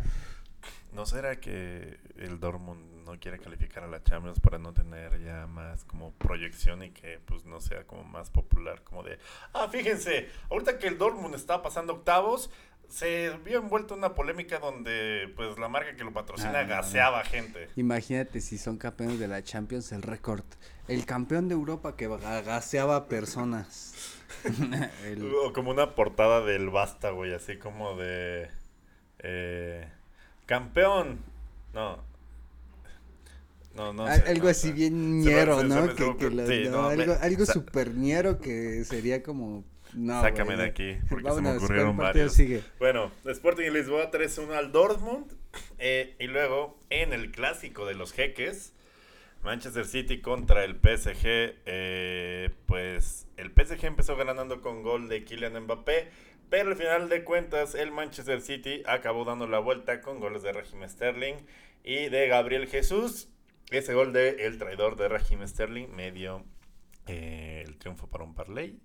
¿No será que el Dortmund no quiere calificar a la Champions para no tener ya más como proyección y que pues no sea como más popular como de, ah, fíjense, ahorita que el Dortmund está pasando octavos, se vio envuelto en una polémica donde pues la marca que lo patrocina Ah. gaseaba gente. Imagínate si son campeones de la Champions, el récord. El campeón de Europa que gaseaba personas. *laughs* El- O como una portada del Basta, güey, así como de... eh, campeón. No. No, no. Al- sé, algo no así bien ñero, ¿no? algo super ñero que sería como... No, Sácame de aquí, porque se me ocurrieron ¿cuál partido varios. sigue? Bueno, Sporting Lisboa 3-1 al Dortmund. eh, y luego en el clásico de los jeques, Manchester City contra el PSG. eh, pues el PSG empezó ganando con gol de Kylian Mbappé. Pero al final de cuentas, el Manchester City acabó dando la vuelta con goles de Raheem Sterling y de Gabriel Jesús. Ese gol de el traidor de Raheem Sterling me dio eh, el triunfo para un parlay.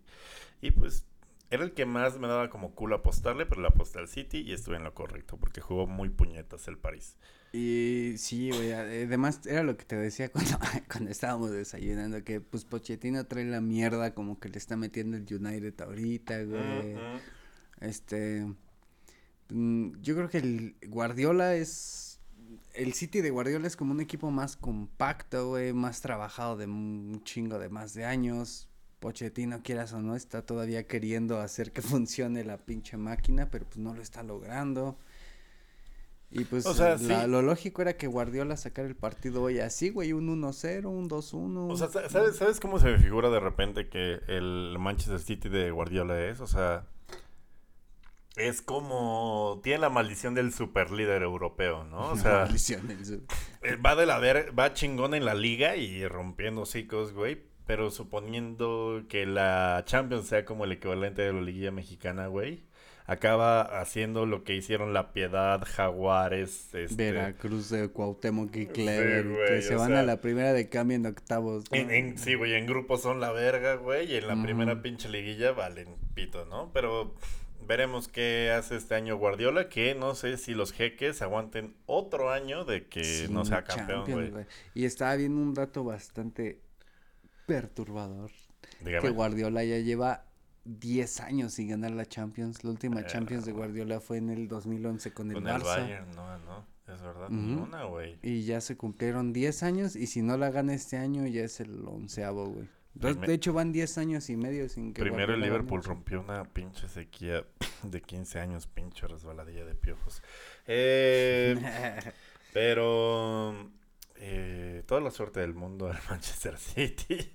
Y pues era el que más me daba como culo apostarle, pero le aposté al City y estuve en lo correcto, porque jugó muy puñetas el París. Y sí, güey, además era lo que te decía *laughs* cuando, cuando estábamos desayunando, que pues Pochettino trae la mierda como que le está metiendo el United ahorita, güey. Este, mm, yo creo que el Guardiola es, el City de Guardiola es como un equipo más compacto, güey, más trabajado de un chingo de más de años. Pochettino, quieras o no, está todavía queriendo hacer que *laughs* funcione la pinche máquina, pero pues no lo está logrando. Y pues O sea, la- sí. lo lógico era que Guardiola sacara el partido hoy así, güey, un 1-0, un 2-1. O sea, sa- ¿sabes, ¿sabes cómo se me figura de repente que el Manchester City de Guardiola es? O sea, es como... Tiene la maldición del superlíder europeo, ¿no? O sea, Maldición, el- *laughs* eh, va de la ver, va chingón en la liga y rompiendo hocicos, güey. Pero suponiendo que la Champions sea como el equivalente de la liguilla mexicana, güey. Acaba haciendo lo que hicieron La Piedad, Jaguares, este... Veracruz de Cuauhtémoc y Sí, Clever, güey, que se van sea- a la primera de cambio en octavos. ¿no? En, en- sí, güey, en grupos son la verga, güey, y en la primera pinche liguilla valen pito, ¿no? Pero veremos qué hace este año Guardiola, que no sé si los jeques aguanten otro año de que no sea campeón, güey. Y estaba viendo un dato bastante perturbador, que Dígame. Guardiola ya lleva 10 años sin ganar la Champions. La última Eh, Champions de Guardiola fue en el 2011 con el Con Barça. el Bayern, no, no, es verdad, una, güey. Y ya se cumplieron 10 años y si no la gana este año ya es el onceavo, güey. De hecho van 10 años y medio sin que Primero el. Liverpool rompió una pinche sequía *laughs* de 15 años, pinche resbaladilla de piojos. Eh, *laughs* Pero eh, toda la suerte del mundo al *laughs* Manchester City.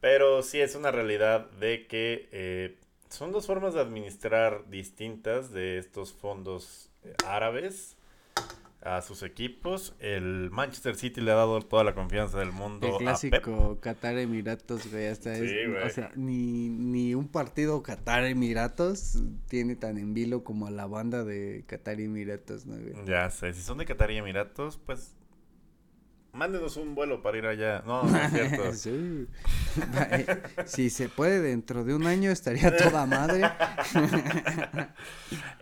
Pero sí es una realidad de que eh, son dos formas de administrar distintas de estos fondos eh, árabes a sus equipos. El Manchester City le ha dado toda la confianza del mundo El a Pep. clásico Qatar Emiratos, güey, hasta es, Sí, güey. o sea, ni, ni un partido Qatar Emiratos tiene tan en vilo como a la banda de Qatar Emiratos, ¿no, güey? Ya sé, si son de Qatar y Emiratos, pues mándenos un vuelo para ir allá. No, no es cierto. *laughs* Sí. *laughs* Si se puede dentro de un año estaría *laughs* toda madre.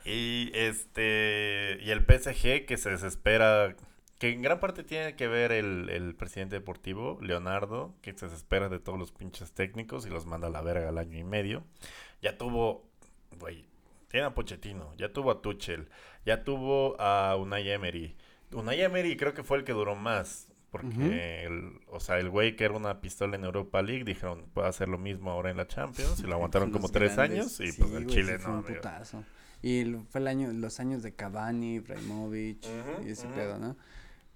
Y este y el PSG que se desespera, que en gran parte tiene que ver el, el presidente deportivo, Leonardo, que se desespera de todos los pinches técnicos y los manda a la verga al año y medio. Ya tuvo, güey, tiene a Pochettino, ya tuvo a Tuchel, ya tuvo a Unai Emery. Unai Emery creo que fue el que duró más. Porque, el, o sea, el güey que era una pistola en Europa League, dijeron, puede hacer lo mismo ahora en la Champions. Y lo *laughs* aguantaron como tres años. Y Sí, pues el güey, Chile sí fue no, un putazo. Y el- fue el año, los años de Cavani, Ibrahimovic Ujú, y ese pedo, ¿no?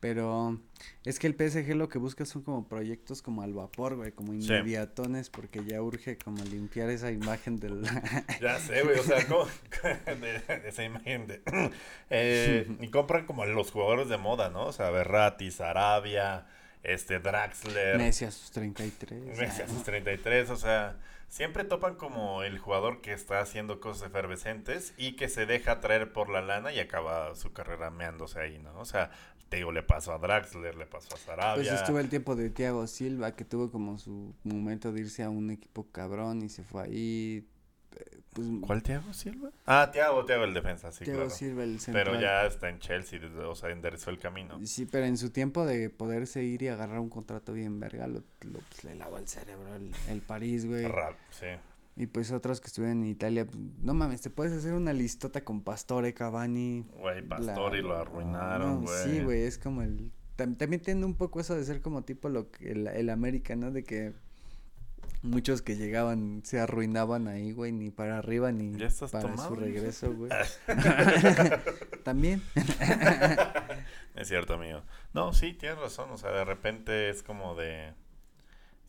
Pero es que el PSG lo que busca son como proyectos como al vapor, güey, como Sí. inmediatones, porque ya urge como limpiar esa imagen del... *laughs* Ya sé, güey, o sea, ¿cómo? *laughs* de, de esa imagen de... *clears throat* Eh, y compran como los jugadores de moda, ¿no? O sea, Berratti, Sarabia, este, Draxler, Messi a sus 33. Messi a sus 33, o sea, siempre topan como el jugador que está haciendo cosas efervescentes y que se deja traer por la lana y acaba su carrera meándose ahí, ¿no? O sea, te le pasó a Draxler, le pasó a Sarabia. Pues estuvo el tiempo de Thiago Silva, que tuvo como su momento de irse a un equipo cabrón y se fue ahí. Pues, ¿Cuál Thiago Silva? Ah, Thiago, Thiago el defensa, sí, Thiago claro. Silva, el central. Pero ya está en Chelsea, o sea, enderezó el camino. Sí, pero en su tiempo de poderse ir y agarrar un contrato bien verga, lo, lo- pues, le lavó el cerebro el, el París, güey. Rap, sí. Y pues otros que estuvieron en Italia, pues, no mames, te puedes hacer una listota con Pastore, Cavani. Güey, Pastori la- lo arruinaron, no, güey. Sí, güey, es como el... tam- También tiene un poco eso de ser como tipo lo que el, el América, ¿no? De que muchos que llegaban se arruinaban ahí, güey, ni para arriba ni ¿Ya estás para tomado, su regreso, güey. *laughs* También. *laughs* Es cierto, amigo. No, sí, tienes razón. O sea, de repente es como de.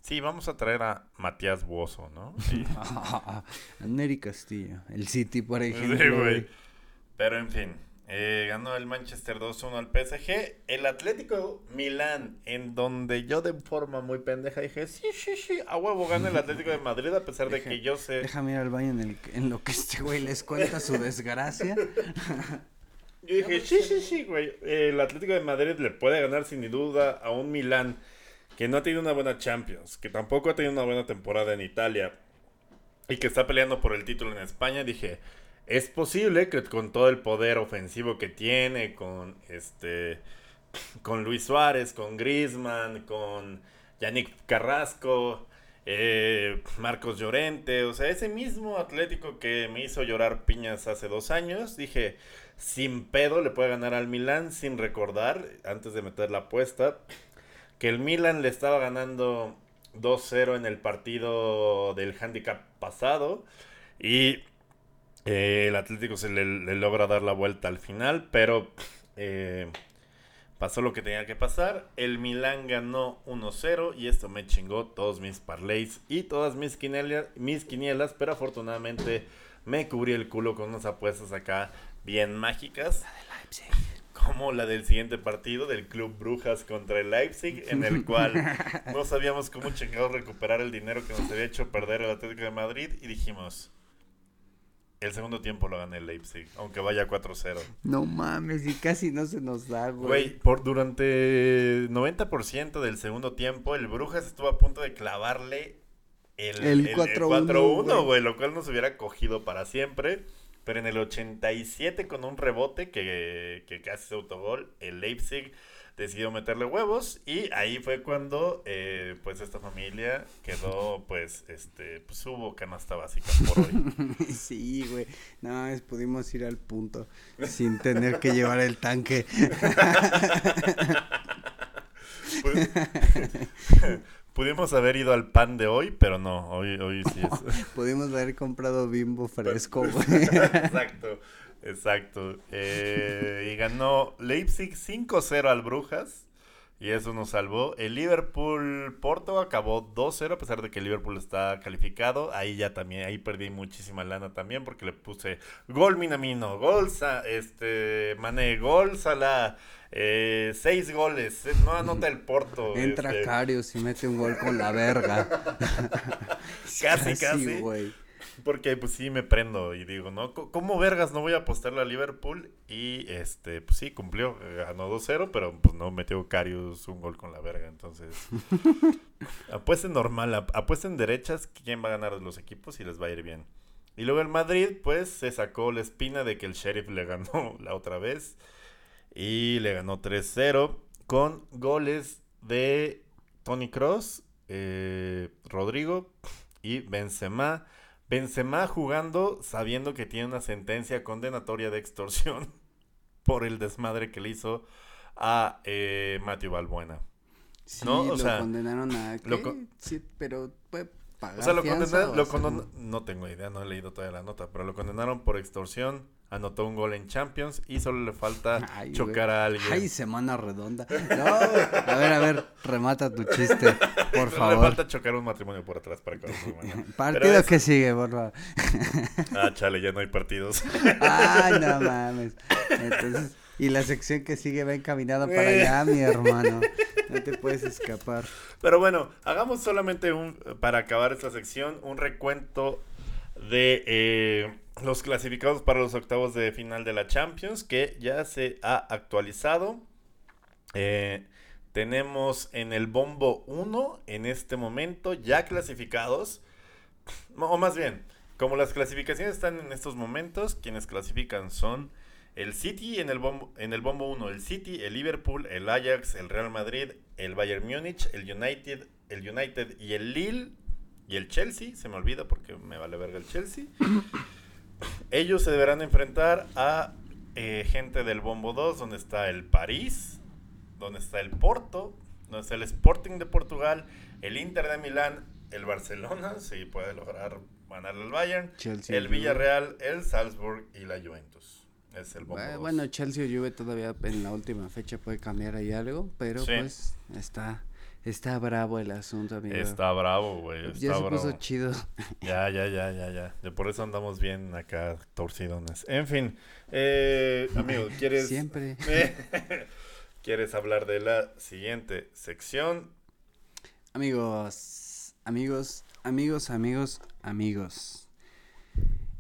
Sí, vamos a traer a Matías Buoso, ¿no? Sí, *laughs* a Neri Castillo, el City, por ejemplo. Sí, güey. Pero en fin, eh, ganó el Manchester 2-1 al PSG. El Atlético Milán, en donde yo de forma muy pendeja dije: Sí, sí, sí, a huevo gana el Atlético de Madrid, a pesar de Deja- que yo sé. Déjame ir al baño en, el, en lo que este güey les cuenta su desgracia. *laughs* Yo dije, sí, sí, sí, güey. El Atlético de Madrid le puede ganar sin duda a un Milán que no ha tenido una buena Champions, que tampoco ha tenido una buena temporada en Italia. y que está peleando por el título en España, dije, es posible que con todo el poder ofensivo que tiene, con este *clears throat* con Luis Suárez, con Griezmann, con Yannick Carrasco, eh, Marcos Llorente, o sea, ese mismo Atlético que me hizo llorar piñas hace dos años, dije, sin pedo le puede ganar al Milan, sin recordar, antes de meter la apuesta, que el Milan le estaba ganando 2-0 en el partido del handicap pasado y eh, el Atlético se le, le, logra dar la vuelta al final, pero eh, pasó lo que tenía que pasar. El Milan ganó 1-0 y esto me chingó todos mis parlays y todas mis quinielas, mis quinielas, pero afortunadamente me cubrí el culo con unas apuestas acá bien mágicas. La de Leipzig. Como la del siguiente partido del Club Brujas contra el Leipzig, en el *laughs* cual no sabíamos cómo chingados recuperar el dinero que nos había hecho perder el Atlético de Madrid y dijimos, el segundo tiempo lo gana el Leipzig, aunque vaya 4-0. No mames, y casi no se nos da, güey. Güey, por durante 90% del segundo tiempo, el Brujas estuvo a punto de clavarle el, El 4-1, güey, lo cual nos hubiera cogido para siempre. Pero en el 87, con un rebote que, que casi se autogol, el Leipzig decidió meterle huevos. Y ahí fue cuando, eh, pues, esta familia quedó, pues, este, pues hubo canasta básica por hoy. *laughs* Sí, güey. No, es, pudimos ir al punto sin tener que llevar el tanque. Pues, *laughs* pudimos haber ido al pan de hoy, pero no, hoy, hoy sí es. *laughs* Pudimos haber comprado bimbo fresco, güey. exacto, exacto. Eh, y ganó Leipzig 5-0 al Brujas. Y eso nos salvó. El Liverpool Porto acabó 2-0 a pesar de que el Liverpool está calificado. Ahí ya también, ahí perdí muchísima lana también porque le puse gol Minamino, gol Sa- este Mané, gol Salah, eh, seis goles. Eh, No anota el Porto. Entra este, Carius y mete un gol con la verga. *laughs* Casi, *laughs* casi. güey. Porque pues sí me prendo y digo, ¿no? ¿Cómo vergas no voy a apostarle a Liverpool? Y este, pues sí, cumplió, eh, ganó 2-0, pero pues no metió Carius un gol con la verga, entonces. *laughs* apuesten normal, ap- apuesten derechas quién va a ganar de los equipos y les va a ir bien. Y luego el Madrid, pues se sacó la espina de que el Sheriff le ganó *laughs* la otra vez. Y le ganó 3-0 con goles de Tony Cross, Rodrigo y Benzema. Benzema jugando sabiendo que tiene una sentencia condenatoria de extorsión *laughs* por el desmadre que le hizo a eh, Matthew Balbuena. Sí, No, o lo sea, condenaron a... lo ¿qué? con- Sí, pero puede pagar O sea, lo condenaron, lo no tengo idea, no he leído todavía la nota, pero lo condenaron por extorsión, anotó un gol en Champions y solo le falta *laughs* Ay, chocar güey. a alguien. Ay, semana redonda. No. A ver, a ver, remata tu chiste, por Solo le favor. falta chocar un matrimonio por atrás para que no. *laughs* Partido es- que sigue, por favor. Ah, chale, ya no hay partidos. *laughs* Ay, no mames. Entonces, y la sección que sigue va encaminada para allá, mi hermano. No te puedes escapar. Pero bueno, hagamos solamente un, para acabar esta sección, un recuento de eh, los clasificados para los octavos de final de la Champions, que ya se ha actualizado. Eh, tenemos en el bombo 1, en este momento, ya clasificados. O más bien, como las clasificaciones están en estos momentos, quienes clasifican son el City en el bombo en el bombo 1, el City, el Liverpool, el Ajax, el Real Madrid, el Bayern Múnich, el United, el United y el Lille y el Chelsea, se me olvida porque me vale verga el Chelsea. *coughs* Ellos se deberán enfrentar a eh, gente del bombo 2, donde está el París, donde está el Porto, donde está el Sporting de Portugal, el Inter de Milán, el Barcelona, *laughs* si puede lograr ganar al Bayern, Chelsea. el Villarreal, el Salzburg y la Juventus. Es el bombo Bueno, dos. bueno, Chelsea o Juve todavía en la última fecha puede cambiar ahí algo, pero Sí. pues está está bravo el asunto, amigo. Está bravo, güey. Está ya se bravo. puso chido. Ya, ya, ya, ya, ya. De por eso andamos bien acá torcidones. En fin, eh, amigo, *laughs* ¿quieres, Siempre. *laughs* ¿quieres hablar de la siguiente sección? Amigos, amigos, amigos, amigos, amigos.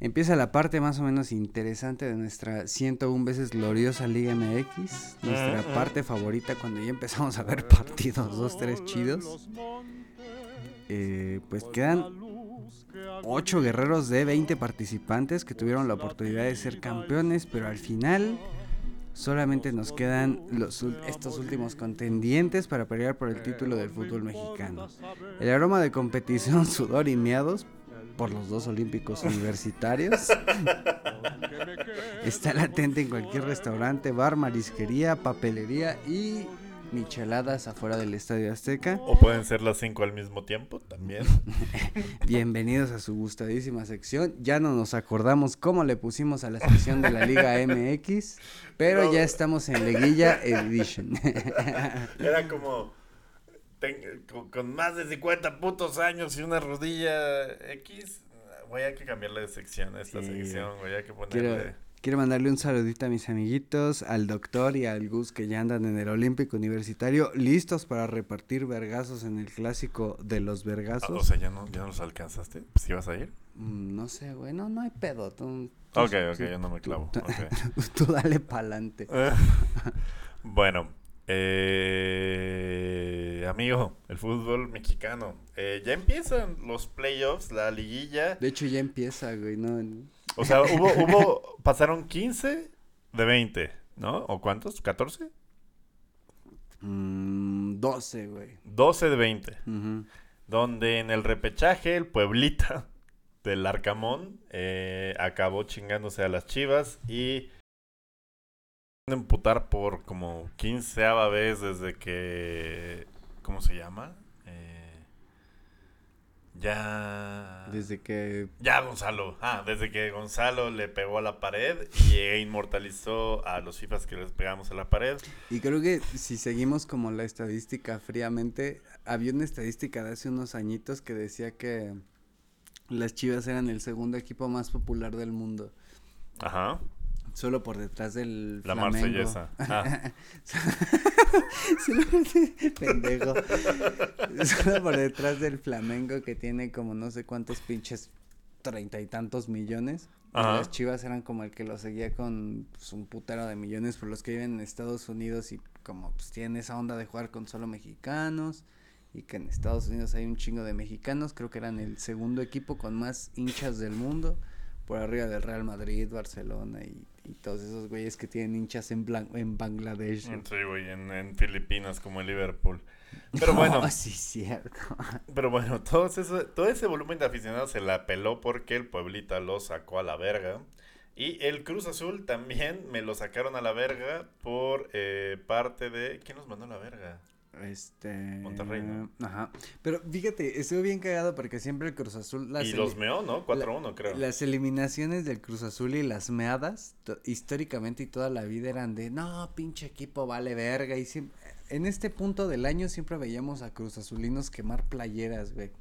Empieza la parte más o menos interesante de nuestra 101 veces gloriosa Liga MX. Nuestra parte favorita cuando ya empezamos a ver *laughs* partidos, dos, tres chidos. Eh, pues quedan 8 guerreros de 20 participantes que tuvieron la oportunidad de ser campeones, pero al final solamente nos quedan los, estos últimos contendientes para pelear por el título del fútbol mexicano. El aroma de competición, *laughs* sudor y miados por los dos olímpicos universitarios está latente en cualquier restaurante, bar, marisquería, papelería y micheladas afuera del Estadio Azteca. O pueden ser las cinco al mismo tiempo también. *laughs* Bienvenidos a su gustadísima sección. Ya no nos acordamos cómo le pusimos a la sección de la Liga MX, pero No. ya estamos en Leguilla Edition. Era como ten- con, con más de 50 putos años y una rodilla X. Voy a que cambiarle de sección a esta Sí. sección, voy a que ponerle. quiero, quiero mandarle un saludito a mis amiguitos, al doctor y al Gus que ya andan en el Olímpico Universitario, listos para repartir vergazos en el clásico de los Ah, vergazos. o sea, ¿ya no, ya no los alcanzaste. ¿Pues ibas a ir? Mm, no sé, güey, no, no hay pedo. Tú, tú- Ok, ok, tú- ya no me clavo. *laughs* tú dale pa'lante. *laughs* bueno, eh, amigo, el fútbol mexicano. Eh, ya empiezan los playoffs, la liguilla. De hecho ya empieza, güey, no... O sea, hubo, *laughs* hubo, pasaron 15 de 20, ¿no? ¿O cuántos? ¿14? Mm, 12, güey. 12 de 20. Ujú. Donde en el repechaje el Pueblita *laughs* del Arcamón eh, acabó chingándose a las Chivas y emputar por como 15 vez desde que ¿cómo se llama? Eh, ya Desde que ya Gonzalo, ah, desde que Gonzalo le pegó a la pared y inmortalizó a los FIFAs que les pegamos a la pared. Y creo que si seguimos como la estadística fríamente, había una estadística de hace unos añitos que decía que las Chivas eran el segundo equipo más popular del mundo, Ajá, solo por detrás del la Flamengo. marsellesa. *laughs* Ah, Solo- Pendejo. Solo por detrás del Flamengo que tiene como no sé cuántos pinches treinta y tantos millones. Ajá. Las Chivas eran como el que lo seguía con pues, un putero de millones por los que viven en Estados Unidos y como pues tienen esa onda de jugar con solo mexicanos y que en Estados Unidos hay un chingo de mexicanos, creo que eran el segundo equipo con más hinchas del mundo por arriba del Real Madrid, Barcelona y, y todos esos güeyes que tienen hinchas en, Blan- en Bangladesh. Sí, güey, en, en Filipinas como en Liverpool. Pero bueno, No, *laughs* sí, cierto. *laughs* pero bueno, todo, eso, todo ese volumen de aficionados se la peló porque el Pueblita lo sacó a la verga. Y el Cruz Azul también me lo sacaron a la verga por eh, parte de... ¿Quién nos mandó a la verga? Este. Monterrey, ¿no? Ajá. Pero fíjate, estuvo bien cagado porque siempre el Cruz Azul. Las y los meó, ¿no? 4-1 creo. Las eliminaciones del Cruz Azul y las meadas, to- históricamente y toda la vida eran de no, pinche equipo vale verga. Y siempre, en este punto del año siempre veíamos a Cruz Azulinos quemar playeras, güey.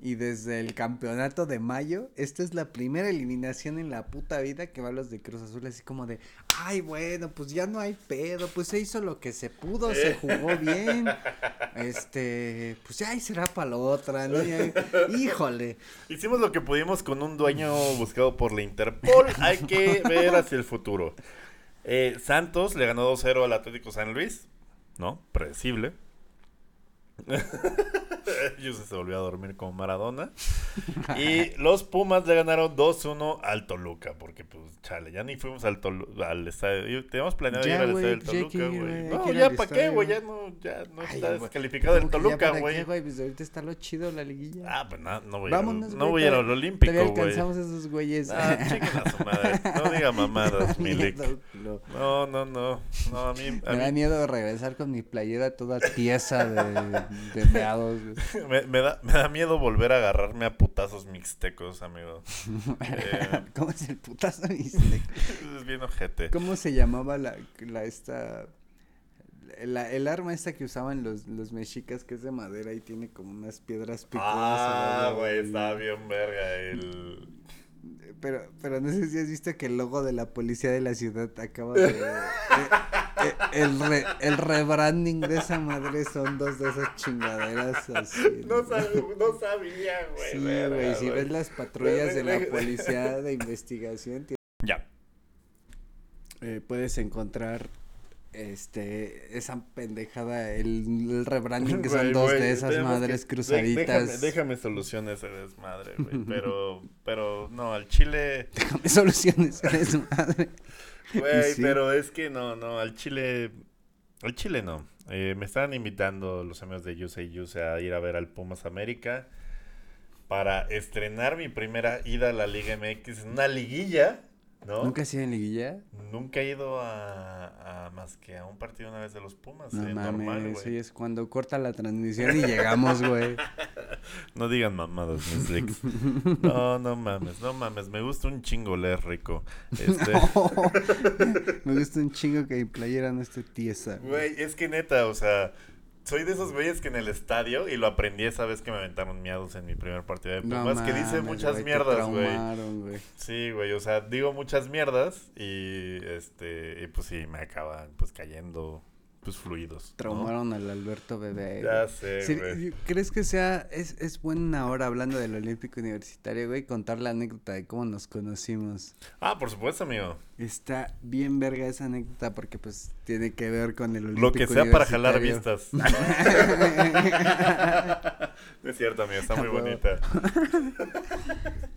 Y desde el campeonato de mayo, esta es la primera eliminación en la puta vida que va a los de Cruz Azul, así como de, ay, bueno, pues ya no hay pedo, pues se hizo lo que se pudo, se jugó bien, *laughs* este, pues ya ahí será para la otra, ¿no? Ya- *laughs* híjole. Hicimos lo que pudimos con un dueño buscado por la Interpol. Hay que ver hacia el futuro. Eh, Santos le ganó 2-0 al Atlético San Luis. ¿No? Predecible. *laughs* Yuse se volvió a dormir como Maradona. *laughs* Y los Pumas le ganaron 2-1 al Toluca. Porque, pues, chale, ya ni fuimos al, al estadio. Teníamos planeado Ya, ir al estadio del pues Toluca, güey. No, ya para qué, güey. Ya no, ya no Ay, está descalificado el ¿Cómo que ya Toluca, güey. Pues ahorita está lo chido la liguilla. Ah, pues no, no voy, Vámonos, a, no voy a ir al Olímpico, güey. alcanzamos esos güeyes. Ah, a su madre. No diga mamadas, *laughs* Milik. No, no, no. No, a mí, *laughs* a Me da miedo regresar con mi playera toda tiesa de, de meados. *laughs* me, me da, me da miedo volver a agarrarme a putazos mixtecos, amigo. *laughs* Eh, ¿Cómo es el putazo? viste? es bien ojete. ¿Cómo se llamaba la, la esta... La, el arma esta que usaban los, los mexicas que es de madera y tiene como unas piedras picudas. Ah, güey, estaba bien verga el... Pero, pero no sé si has visto que el logo de la policía de la ciudad acaba de... eh, eh, el, re- el rebranding de esa madre son dos de esas chingaderas así. No, sab- no sabía, güey. Sí, güey, si ves las patrullas de la policía de investigación, ti- Ya. eh, puedes encontrar este, esa pendejada, el, el rebranding *laughs* que son dos de esas madres que- cruzaditas. Déjame, déjame solucionar ese desmadre, güey. Pero, pero, no, al chile. *laughs* Déjame soluciones a su madre. *laughs* Güey, Sí. pero es que no, no, al chile. Al chile no. Eh, me estaban invitando los amigos de Yuse Yuse a ir a ver al Pumas América para estrenar mi primera ida a la Liga MX en una liguilla, ¿no? ¿Nunca has ido en liguilla? Nunca he ido a, a más que a un partido una vez de los Pumas. No eh, normal, mames, güey. oye, es cuando corta la transmisión y llegamos, güey. *laughs* No digan mamadas, mis leaks. No, no mames, no mames. Me gusta un chingo leer rico. Este, *laughs* Me gusta un chingo que mi playera no esté tiesa. güey, es que neta, o sea, soy de esos güeyes que en el estadio, y lo aprendí esa vez que me aventaron miados en mi primer partido de No Pumas, que dice muchas mierdas, güey. Sí, güey, o sea, digo muchas mierdas y este, y pues sí, me acaban pues cayendo pues fluidos. ¿no? Traumaron al Alberto Bebé. Ya güey. sé, Sí, güey. ¿Crees que sea, es, es buena ahora hablando del Olímpico Universitario, güey, contar la anécdota de cómo nos conocimos? Ah, por supuesto, amigo. Está bien verga esa anécdota porque pues tiene que ver con el Olímpico Lo que sea para jalar vistas. No *laughs* *laughs* es cierto, amigo, está muy bonita. *laughs*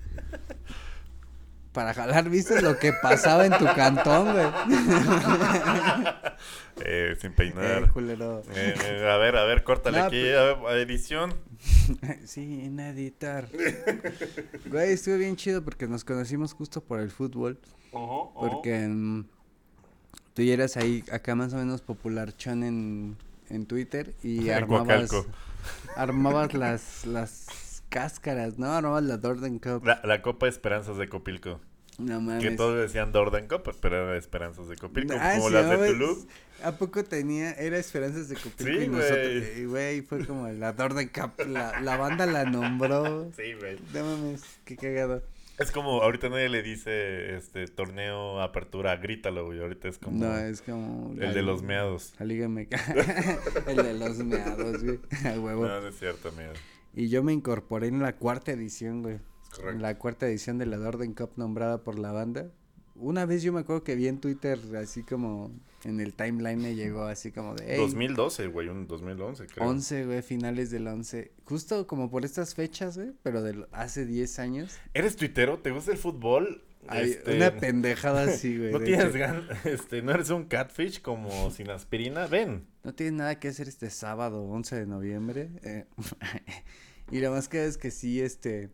para jalar vistas lo que pasaba en tu cantón, güey. *laughs* Eh, sin Eh, peinar. culero. Eh, eh, a ver, a ver, córtale No, aquí, a ver, a edición. *laughs* Sin editar. Güey, estuvo bien chido porque nos conocimos justo por el fútbol. Porque mm, tú ya eras ahí, acá más o menos popularchón en, en Twitter y En armabas, armabas las, las cáscaras, ¿no? Armabas la Jordan Cup. La, la Copa Esperanzas de Copilco. No mames. Que todos decían Jordan Cup, pero era Esperanzas de Copilco, Ah, como las de Toulouse. ¿A poco tenía? Era Esperanzas de Copilco Sí, y nosotros, güey. fue como la Jordan Cup, la, la banda la nombró. *laughs* Sí, güey. No mames, qué cagado. Es como, ahorita nadie le dice este torneo apertura, grítalo, güey. Ahorita es como No, es como... el de los meados. MX. *laughs* el de los meados, güey. *laughs* A huevo. No, no es cierto, amigo. Y yo me incorporé en la cuarta edición, güey. Correcto. En la cuarta edición de la Jordan Cup nombrada por la banda. Una vez yo me acuerdo que vi en Twitter, así como en el timeline me llegó así como de... "Ey, 2012, güey, un 2011, creo. 11, güey, finales del 11. Justo como por estas fechas, güey, pero de hace 10 años. ¿Eres tuitero? ¿Te gusta el fútbol? Hay Este, una pendejada así, güey. *laughs* ¿No tienes gan- *laughs* este, no eres un catfish como sin aspirina? Ven. No tiene nada que hacer este sábado 11 de noviembre. eh, *laughs* y lo más que es que sí, este,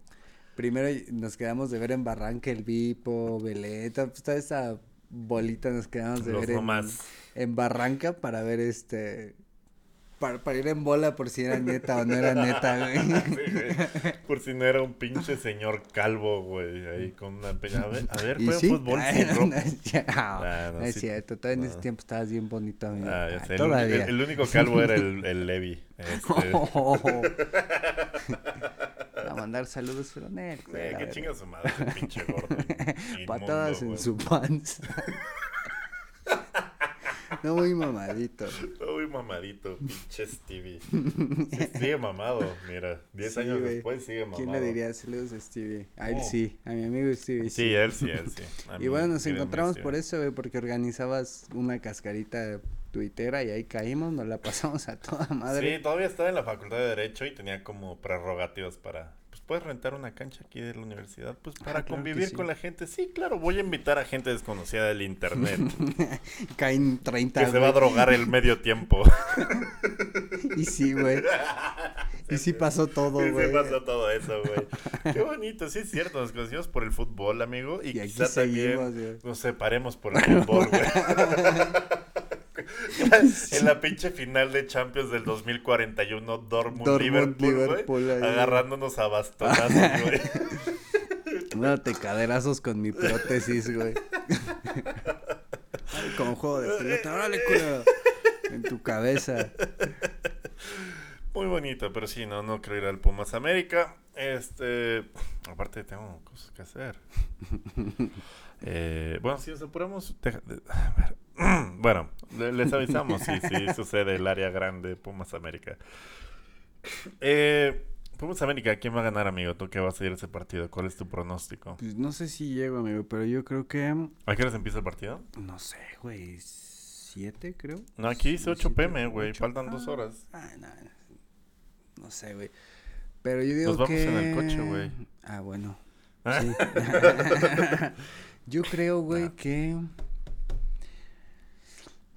primero nos quedamos de ver en Barranca el Vipo, Veleta, pues toda esa bolita nos quedamos de Los ver en, en Barranca para ver este, para, para ir en bola por si era neta o no era neta, güey. *laughs* Sí, güey. Por si no era un pinche señor calvo, güey, ahí con una peña. A ver, a ver ¿Y juega sí? fútbol Ay, sin no, ropa. no es cierto. *laughs* Ah, no, es sí. cierto, todavía en ese tiempo estabas bien bonito, amigo. Ah, ya Ah, sé. El, todavía. el- el único calvo era el, el Levi. Este, *laughs* A mandar saludos, pero Nel, güey, eh, la que chinga su madre, ese pinche gordo. Patadas en inmundo, su panza. No muy mamadito. güey. Uy, mamadito, pinche Stevie. *laughs* Sí, sigue mamado, mira. Diez Sí, años güey. después sigue mamado. ¿Quién le diría saludos a Stevie? A él Oh. sí, a mi amigo Stevie. Sí, él sí, él sí. *laughs* A Y bueno, nos encontramos por eso, güey, porque organizabas una cascarita tuitera y ahí caímos, nos la pasamos a toda madre. Sí, todavía estaba en la facultad de Derecho y tenía como prerrogativas para. Puedes rentar una cancha aquí de la universidad, pues para Ah, claro que convivir sí. con la gente. Sí, claro, voy a invitar a gente desconocida del internet *laughs* Caen 30, que se va a drogar el medio tiempo. *laughs* Y sí, güey. *laughs* Y sí pasó todo, Sí, güey. se pasó todo eso, güey. Qué bonito, sí es cierto. Nos conocimos por el fútbol, amigo. Y, Y aquí quizá seguimos, también güey. nos separemos por el fútbol, güey. *laughs* en la pinche final de Champions del 2041, Dortmund, Dortmund, Liverpool. Liverpool, ahí, güey. Agarrándonos a bastonazos, *laughs* güey. Dándote caderazos con mi prótesis, güey. *laughs* Como juego de pelota. ¡Órale, culero! En tu cabeza. Muy bonito, pero sí, no, no quiero ir al Pumas América. Este, aparte tengo cosas que hacer. *laughs* Eh, bueno, si nos apuramos, deja- de- a ver. *clears throat* bueno, le- les avisamos si si *laughs* sucede el área grande Pumas América. Eh, Pumas América, ¿quién va a ganar, amigo? ¿Tú qué vas a ir a ese partido? ¿Cuál es tu pronóstico? Pues no sé si llego, amigo, pero yo creo que. ¿A qué hora se empieza el partido? No sé, güey. 7, creo. No, aquí dice 8 Siete, pm, güey. Faltan dos Ah, horas. Ah, no, no sé, güey. Pero yo digo Nos vamos que... en el coche, güey. Ah, bueno. Ah. Sí. *laughs* yo creo, güey, Ah. que...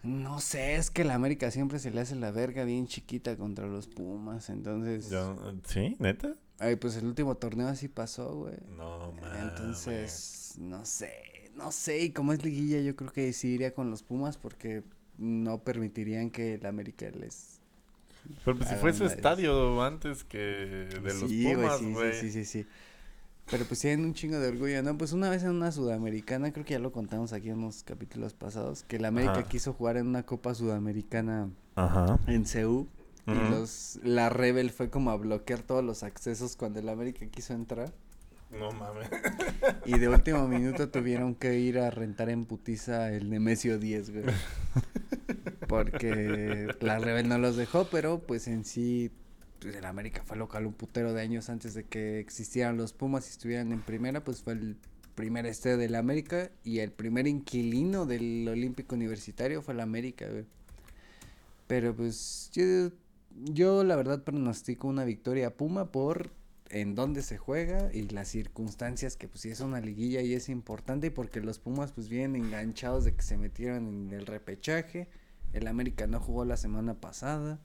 No sé, es que la América siempre se le hace la verga bien chiquita contra los Pumas, entonces... Yo- ¿Sí? ¿Neta? Ay, pues el último torneo así pasó, güey. No, mames. Entonces, no sé, no sé, y como es liguilla, yo creo que sí iría con los Pumas porque no permitirían que el América les... Pero pues si hagan fue su estadio antes que de los sí, güey, Pumas, sí, güey. sí, sí, sí, sí. Pero pues tienen un chingo de orgullo, ¿no? Pues una vez en una sudamericana, creo que ya lo contamos aquí en unos capítulos pasados, que el América Ajá. quiso jugar en una copa sudamericana Ajá. en CEU. Y los, la Rebel fue como a bloquear todos los accesos cuando el América quiso entrar. No mames. Y de último minuto tuvieron que ir a rentar en putiza el Nemesio 10, güey. *laughs* Porque la Rebel no los dejó, pero pues en sí, pues el América fue local un putero de años antes de que existieran los Pumas y estuvieran en primera, pues fue el primer estadio del América y el primer inquilino del Olímpico Universitario fue el América, güey. Pero pues yo, yo la verdad pronostico una victoria Puma por en dónde se juega y las circunstancias que pues sí es una liguilla y es importante y porque los Pumas pues vienen enganchados de que se metieron en el repechaje. El América no jugó la semana pasada.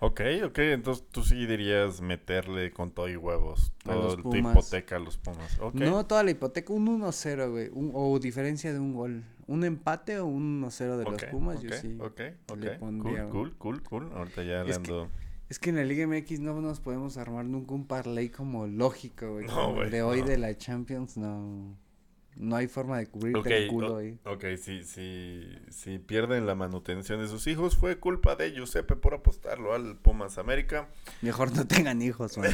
Ok, ok, entonces tú sí dirías meterle con todo y huevos. Los Todo tu hipoteca a los Pumas. Ok. No toda la hipoteca, un 1-0, güey. o diferencia de un gol. Un empate o un 1-0 de los Ok, Pumas, ok, yo sí. Ok, ok. pondría Cool, cool, cool, cool. Ahorita ya le Es que- ando. Es que en la Liga MX no nos podemos armar nunca un parlay como lógico, güey. No, como güey, de hoy no. de la Champions, no. No hay forma de cubrirte Ok, el culo ahí. ok, si, si, si pierden la manutención de sus hijos, fue culpa de Giuseppe por apostarlo al Pumas América. Mejor no tengan hijos. *laughs*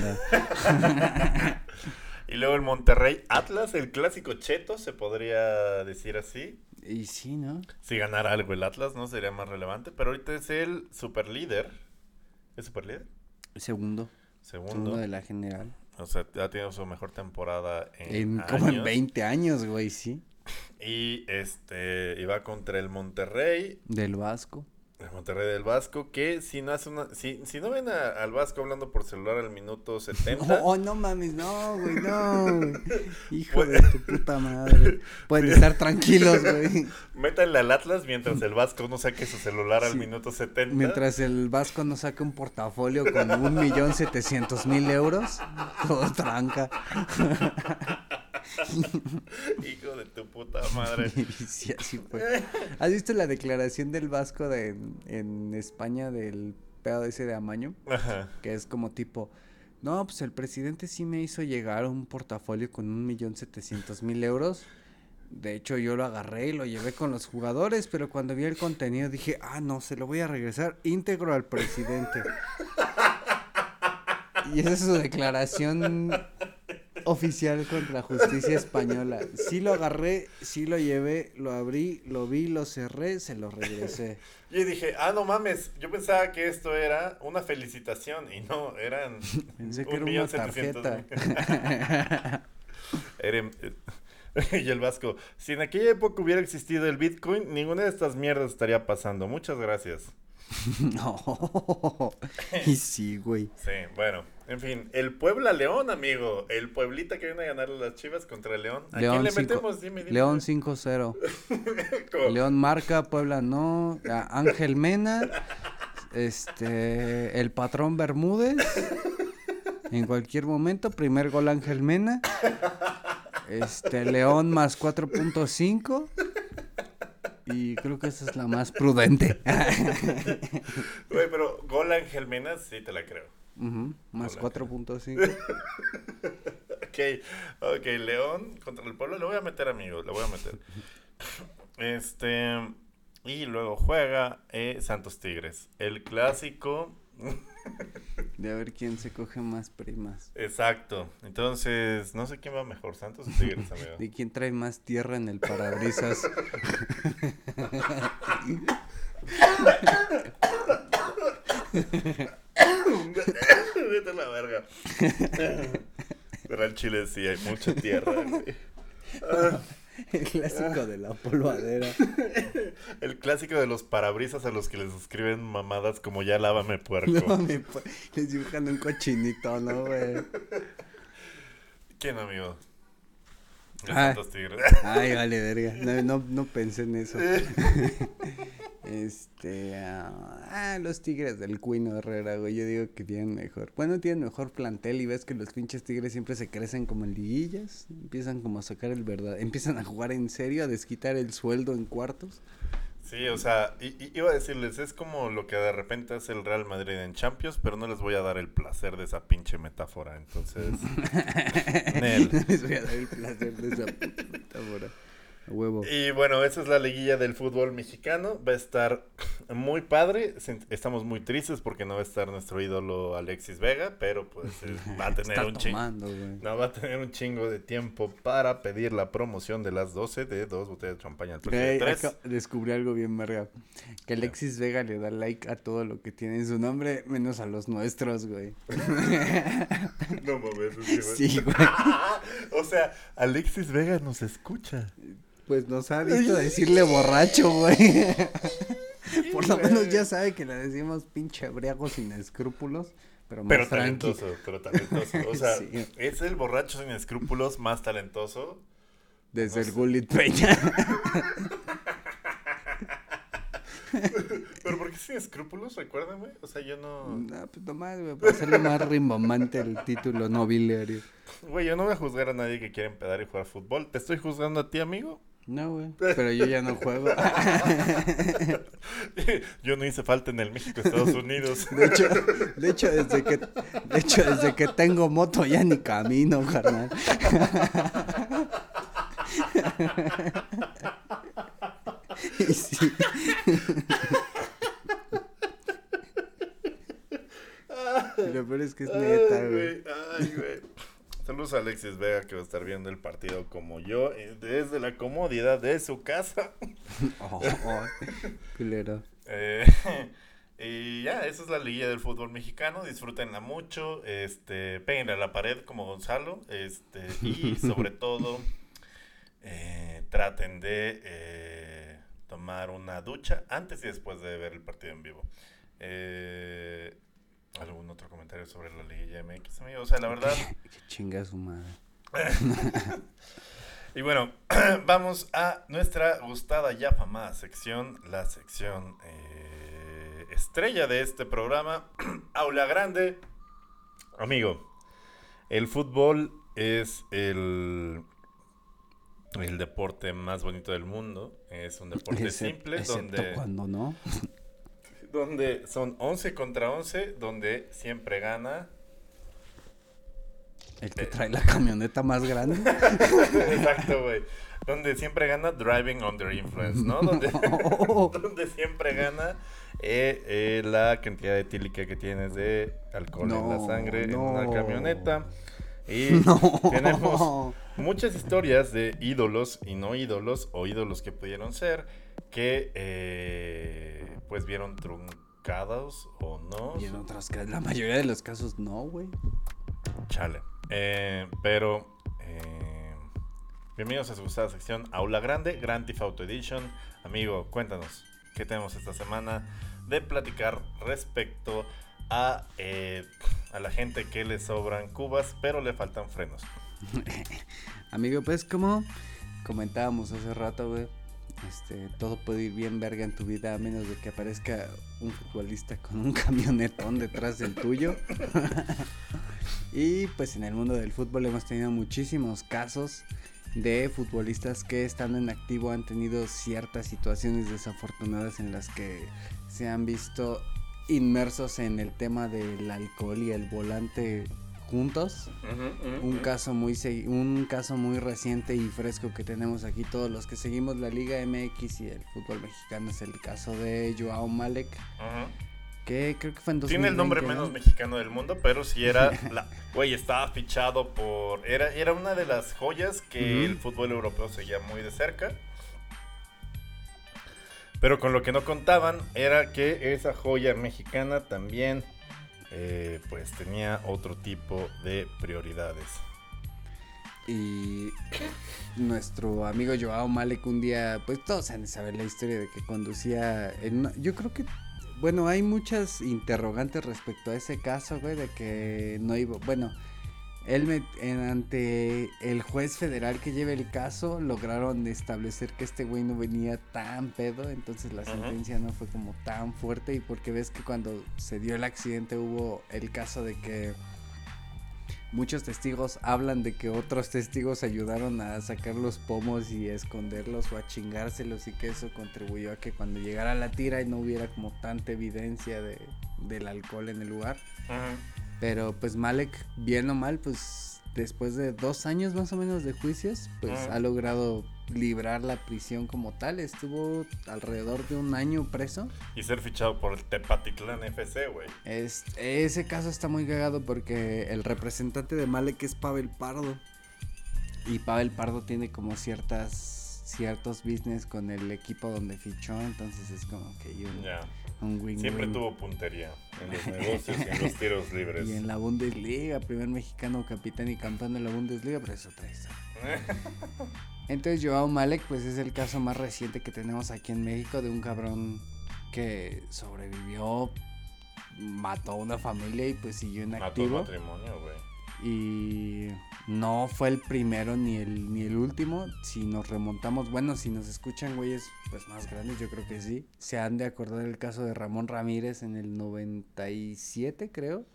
Y luego el Monterrey Atlas, el clásico cheto, se podría decir así. y sí, ¿no? Si ganara algo el Atlas, no sería más relevante. Pero ahorita es el superlíder. ¿Es superlíder? Segundo. Segundo. Segundo de la general. O sea, ha tenido su mejor temporada en, En, como en años. 20 años, güey, sí. Y este iba contra el Monterrey, Del Vasco. El Monterrey del Vasco, que si no hace una, si, si no ven a- al Vasco hablando por celular al minuto 70, *laughs* Oh, no mames, no, güey, no. *laughs* Hijo Pues- de tu puta madre. Pueden *laughs* estar tranquilos, güey. métanle al Atlas mientras el Vasco no saque su celular al minuto 70. Mientras el Vasco no saque un portafolio con un millón setecientos mil euros, todo tranca. *laughs* Hijo de tu puta madre. *laughs* Sí, así fue. ¿Has visto la declaración del Vasco de, en, en España del pedo ese de Amaño? Ajá. Que es como tipo, no, pues el presidente sí me hizo llegar un portafolio con un millón setecientos mil euros. De hecho, yo lo agarré y lo llevé con los jugadores, pero cuando vi el contenido dije, ah, no, se lo voy a regresar íntegro al presidente. *laughs* y esa es su declaración oficial contra la justicia española. Sí lo agarré, sí lo llevé, lo abrí, lo vi, lo cerré, se lo regresé. Yo dije, ah, no mames, yo pensaba que esto era una felicitación y no, eran *laughs* Pensé que un era millón una tarjeta. *laughs* *laughs* y el Vasco, si en aquella época hubiera existido el Bitcoin, ninguna de estas mierdas estaría pasando. Muchas gracias. No. Y sí, güey. Sí, bueno, en fin, el Puebla León, amigo. El Pueblita que viene a ganar las Chivas contra el León. ¿A quién le cinco- metemos? Dime, dime. León 5-0. Como- *laughs* León marca, Puebla no. a- Ángel Mena. Este. El patrón Bermúdez. En cualquier momento, primer gol Ángel Mena. Este, León más 4.5. Y creo que esa es la más prudente. *laughs* Güey, pero gol Ángel Mena, sí te la creo. Ujú, más Hola. 4.5. *laughs* Ok, ok, León contra el Puebla. Le voy a meter, amigo, le voy a meter. *laughs* Este. Y luego juega eh, Santos Tigres. El clásico. *laughs* De a ver quién se coge más primas. Exacto. Entonces, no sé quién va mejor, Santos o Tigres, amigo. De quién trae más tierra en el parabrisas. Vete a la verga. Pero al Chile sí hay mucha tierra, güey. El clásico de la polvadera. El clásico de los parabrisas a los que les escriben mamadas como ya lávame puerco. Pu- les dibujan un cochinito, ¿no, güey? ¿Quién, amigo? Ah. Ay, vale, verga. No, no, no pensé en eso. *laughs* Este. ah, ah, los tigres del Cuino Herrera, güey. Yo digo que tienen mejor. Bueno, tienen mejor plantel y ves que los pinches tigres siempre se crecen como en liguillas. Empiezan como a sacar el verdad. Empiezan a jugar en serio, a desquitar el sueldo en cuartos. Sí, o sea, i- i- iba a decirles, es como lo que de repente hace el Real Madrid en Champions, pero no les voy a dar el placer de esa pinche metáfora, entonces... *laughs* Nel. No les voy a dar el placer de esa puta metáfora. Huevo. Y bueno, esa es la liguilla del fútbol mexicano. Va a estar muy padre. Estamos muy tristes porque no va a estar nuestro ídolo Alexis Vega, pero pues eh, *laughs* va a tener un chingo. No, va a tener un chingo de tiempo para pedir la promoción de las 12 de dos botellas de champaña acá descubrí algo bien verga. Que Alexis Vega le da like a todo lo que tiene en su nombre, menos a los nuestros, güey. *laughs* No mames, *laughs* Sí, güey. o sea, Alexis Vega nos escucha. Pues nos ha visto *laughs* decirle borracho, güey. Por lo menos ya sabe que le decimos pinche briago sin escrúpulos, pero más Pero talentoso, pero talentoso. O *laughs* sea, Sí. es el borracho sin escrúpulos más talentoso. Desde el No sé. Gulit Peña. *laughs* Pero ¿por qué sin escrúpulos? Recuérdame. O sea, yo no... No, pues nomás, güey, para hacerle más rimbombante el título nobiliario. Güey, yo no voy a juzgar a nadie que quiera empedar y jugar fútbol. ¿Te estoy juzgando a ti, amigo? No, güey. Pero yo ya no juego. *laughs* yo no hice falta en el México, Estados Unidos. De hecho, de hecho, desde que, de hecho, desde que tengo moto ya ni camino, carnal. *laughs* Y sí. Lo peor es que es neta, güey. Ay, güey. Saludos a Alexis Vega que va a estar viendo el partido como yo, eh, desde la comodidad de su casa. *laughs* Oh, oh, culero. Eh, *laughs* y ya, esa es la liguilla del fútbol mexicano. Disfrútenla mucho. Este, péguenle a la pared como Gonzalo. Este, y *laughs* sobre todo, eh, traten de eh, tomar una ducha antes y después de ver el partido en vivo. Eh, ¿Algún sobre la liguilla MX, amigo? O sea, la verdad. *laughs* Chinga su madre. *laughs* Y bueno, *clears throat* vamos a nuestra gustada ya famada sección, la sección eh, estrella de este programa, *clears throat* Aula Grande. Amigo, el fútbol es el, el deporte más bonito del mundo. Es un deporte simple excepto donde, cuando no. *laughs* donde son 11 contra 11, donde siempre gana. El que trae la camioneta más grande. *laughs* Exacto, güey. Donde siempre gana Driving Under Influence, ¿no? Donde, *laughs* *laughs* donde siempre gana eh, eh, la cantidad etílica que tienes de alcohol en la No, sangre en una camioneta. Y No. tenemos muchas historias de ídolos y no ídolos, o ídolos que pudieron ser, que eh, pues vieron truncados o no. Y en la mayoría de los casos no, güey. Chale. Eh, pero, eh, bienvenidos a su gustada sección Aula Grande, Grand Theft Auto Edition. Amigo, cuéntanos, ¿qué tenemos esta semana de platicar respecto a, eh, a la gente que le sobran cubas, pero le faltan frenos? *laughs* Amigo, pues como comentábamos hace rato, güey. Este, todo puede ir bien verga en tu vida a menos de que aparezca un futbolista con un *laughs* camionetón detrás del tuyo. *laughs* y pues en el mundo del fútbol hemos tenido muchísimos casos de futbolistas que estando en activo han tenido ciertas situaciones desafortunadas en las que se han visto inmersos en el tema del alcohol y el volante juntos. Un caso muy un caso muy reciente y fresco que tenemos aquí todos los que seguimos la Liga MX y el fútbol mexicano es el caso de Joao Malek, que creo que fue en 2020. Tiene el nombre ¿no? menos mexicano del mundo, pero sí era la *laughs* güey, estaba fichado por era era una de las joyas que el fútbol europeo seguía muy de cerca. Pero con lo que no contaban era que esa joya mexicana también eh, pues tenía otro tipo de prioridades. Y *coughs* nuestro amigo Joao Malek un día, pues todos han de saber la historia de que conducía en yo creo que bueno, hay muchas interrogantes respecto a ese caso, güey, de que no iba, bueno, él me, en- ante el juez federal que lleva el caso lograron establecer que este güey no venía tan pedo, entonces la sentencia no fue como tan fuerte y porque ves que cuando se dio el accidente hubo el caso de que muchos testigos hablan de que otros testigos ayudaron a sacar los pomos y a esconderlos o a chingárselos y que eso contribuyó a que cuando llegara la tira y no hubiera como tanta evidencia de, del alcohol en el lugar. Pero pues Malek, bien o mal, pues después de dos años más o menos de juicios, pues ha logrado librar la prisión como tal. Estuvo alrededor de un año preso. Y ser fichado por el Tepatitlán FC, güey. Es- ese caso está muy cagado porque el representante de Malek es Pavel Pardo. Y Pavel Pardo tiene como ciertas ciertos business con el equipo donde fichó, entonces es como que Ya. Un Siempre tuvo puntería en los *laughs* negocios y en los tiros libres. Y en la Bundesliga, primer mexicano capitán y campeón de la Bundesliga, pero es otra historia. *laughs* Entonces Joao Malek pues es el caso más reciente que tenemos aquí en México de un cabrón que sobrevivió, mató a una familia y pues siguió en Mató el activo. matrimonio, güey. Y no fue el primero ni el, ni el último. Si nos remontamos, bueno, si nos escuchan güeyes pues más grandes, yo creo que sí. Se han de acordar del caso de Ramón Ramírez en el 97, creo.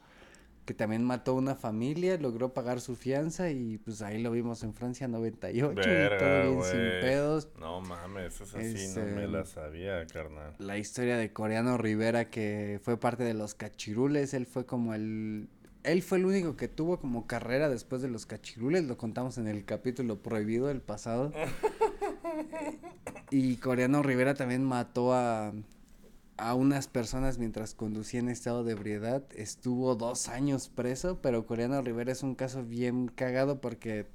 Que también mató a una familia, logró pagar su fianza y pues ahí lo vimos en Francia 98 y todo bien sin pedos. No mames, es así, Este, no me la sabía, carnal. La historia de Coreano Rivera que fue parte de los cachirules, él fue como el... Él fue el único que tuvo como carrera después de los cachirules, lo contamos en el capítulo prohibido del pasado. *laughs* y Coreano Rivera también mató a, a unas personas mientras conducía en estado de ebriedad. Estuvo dos años preso, pero Coreano Rivera es un caso bien cagado porque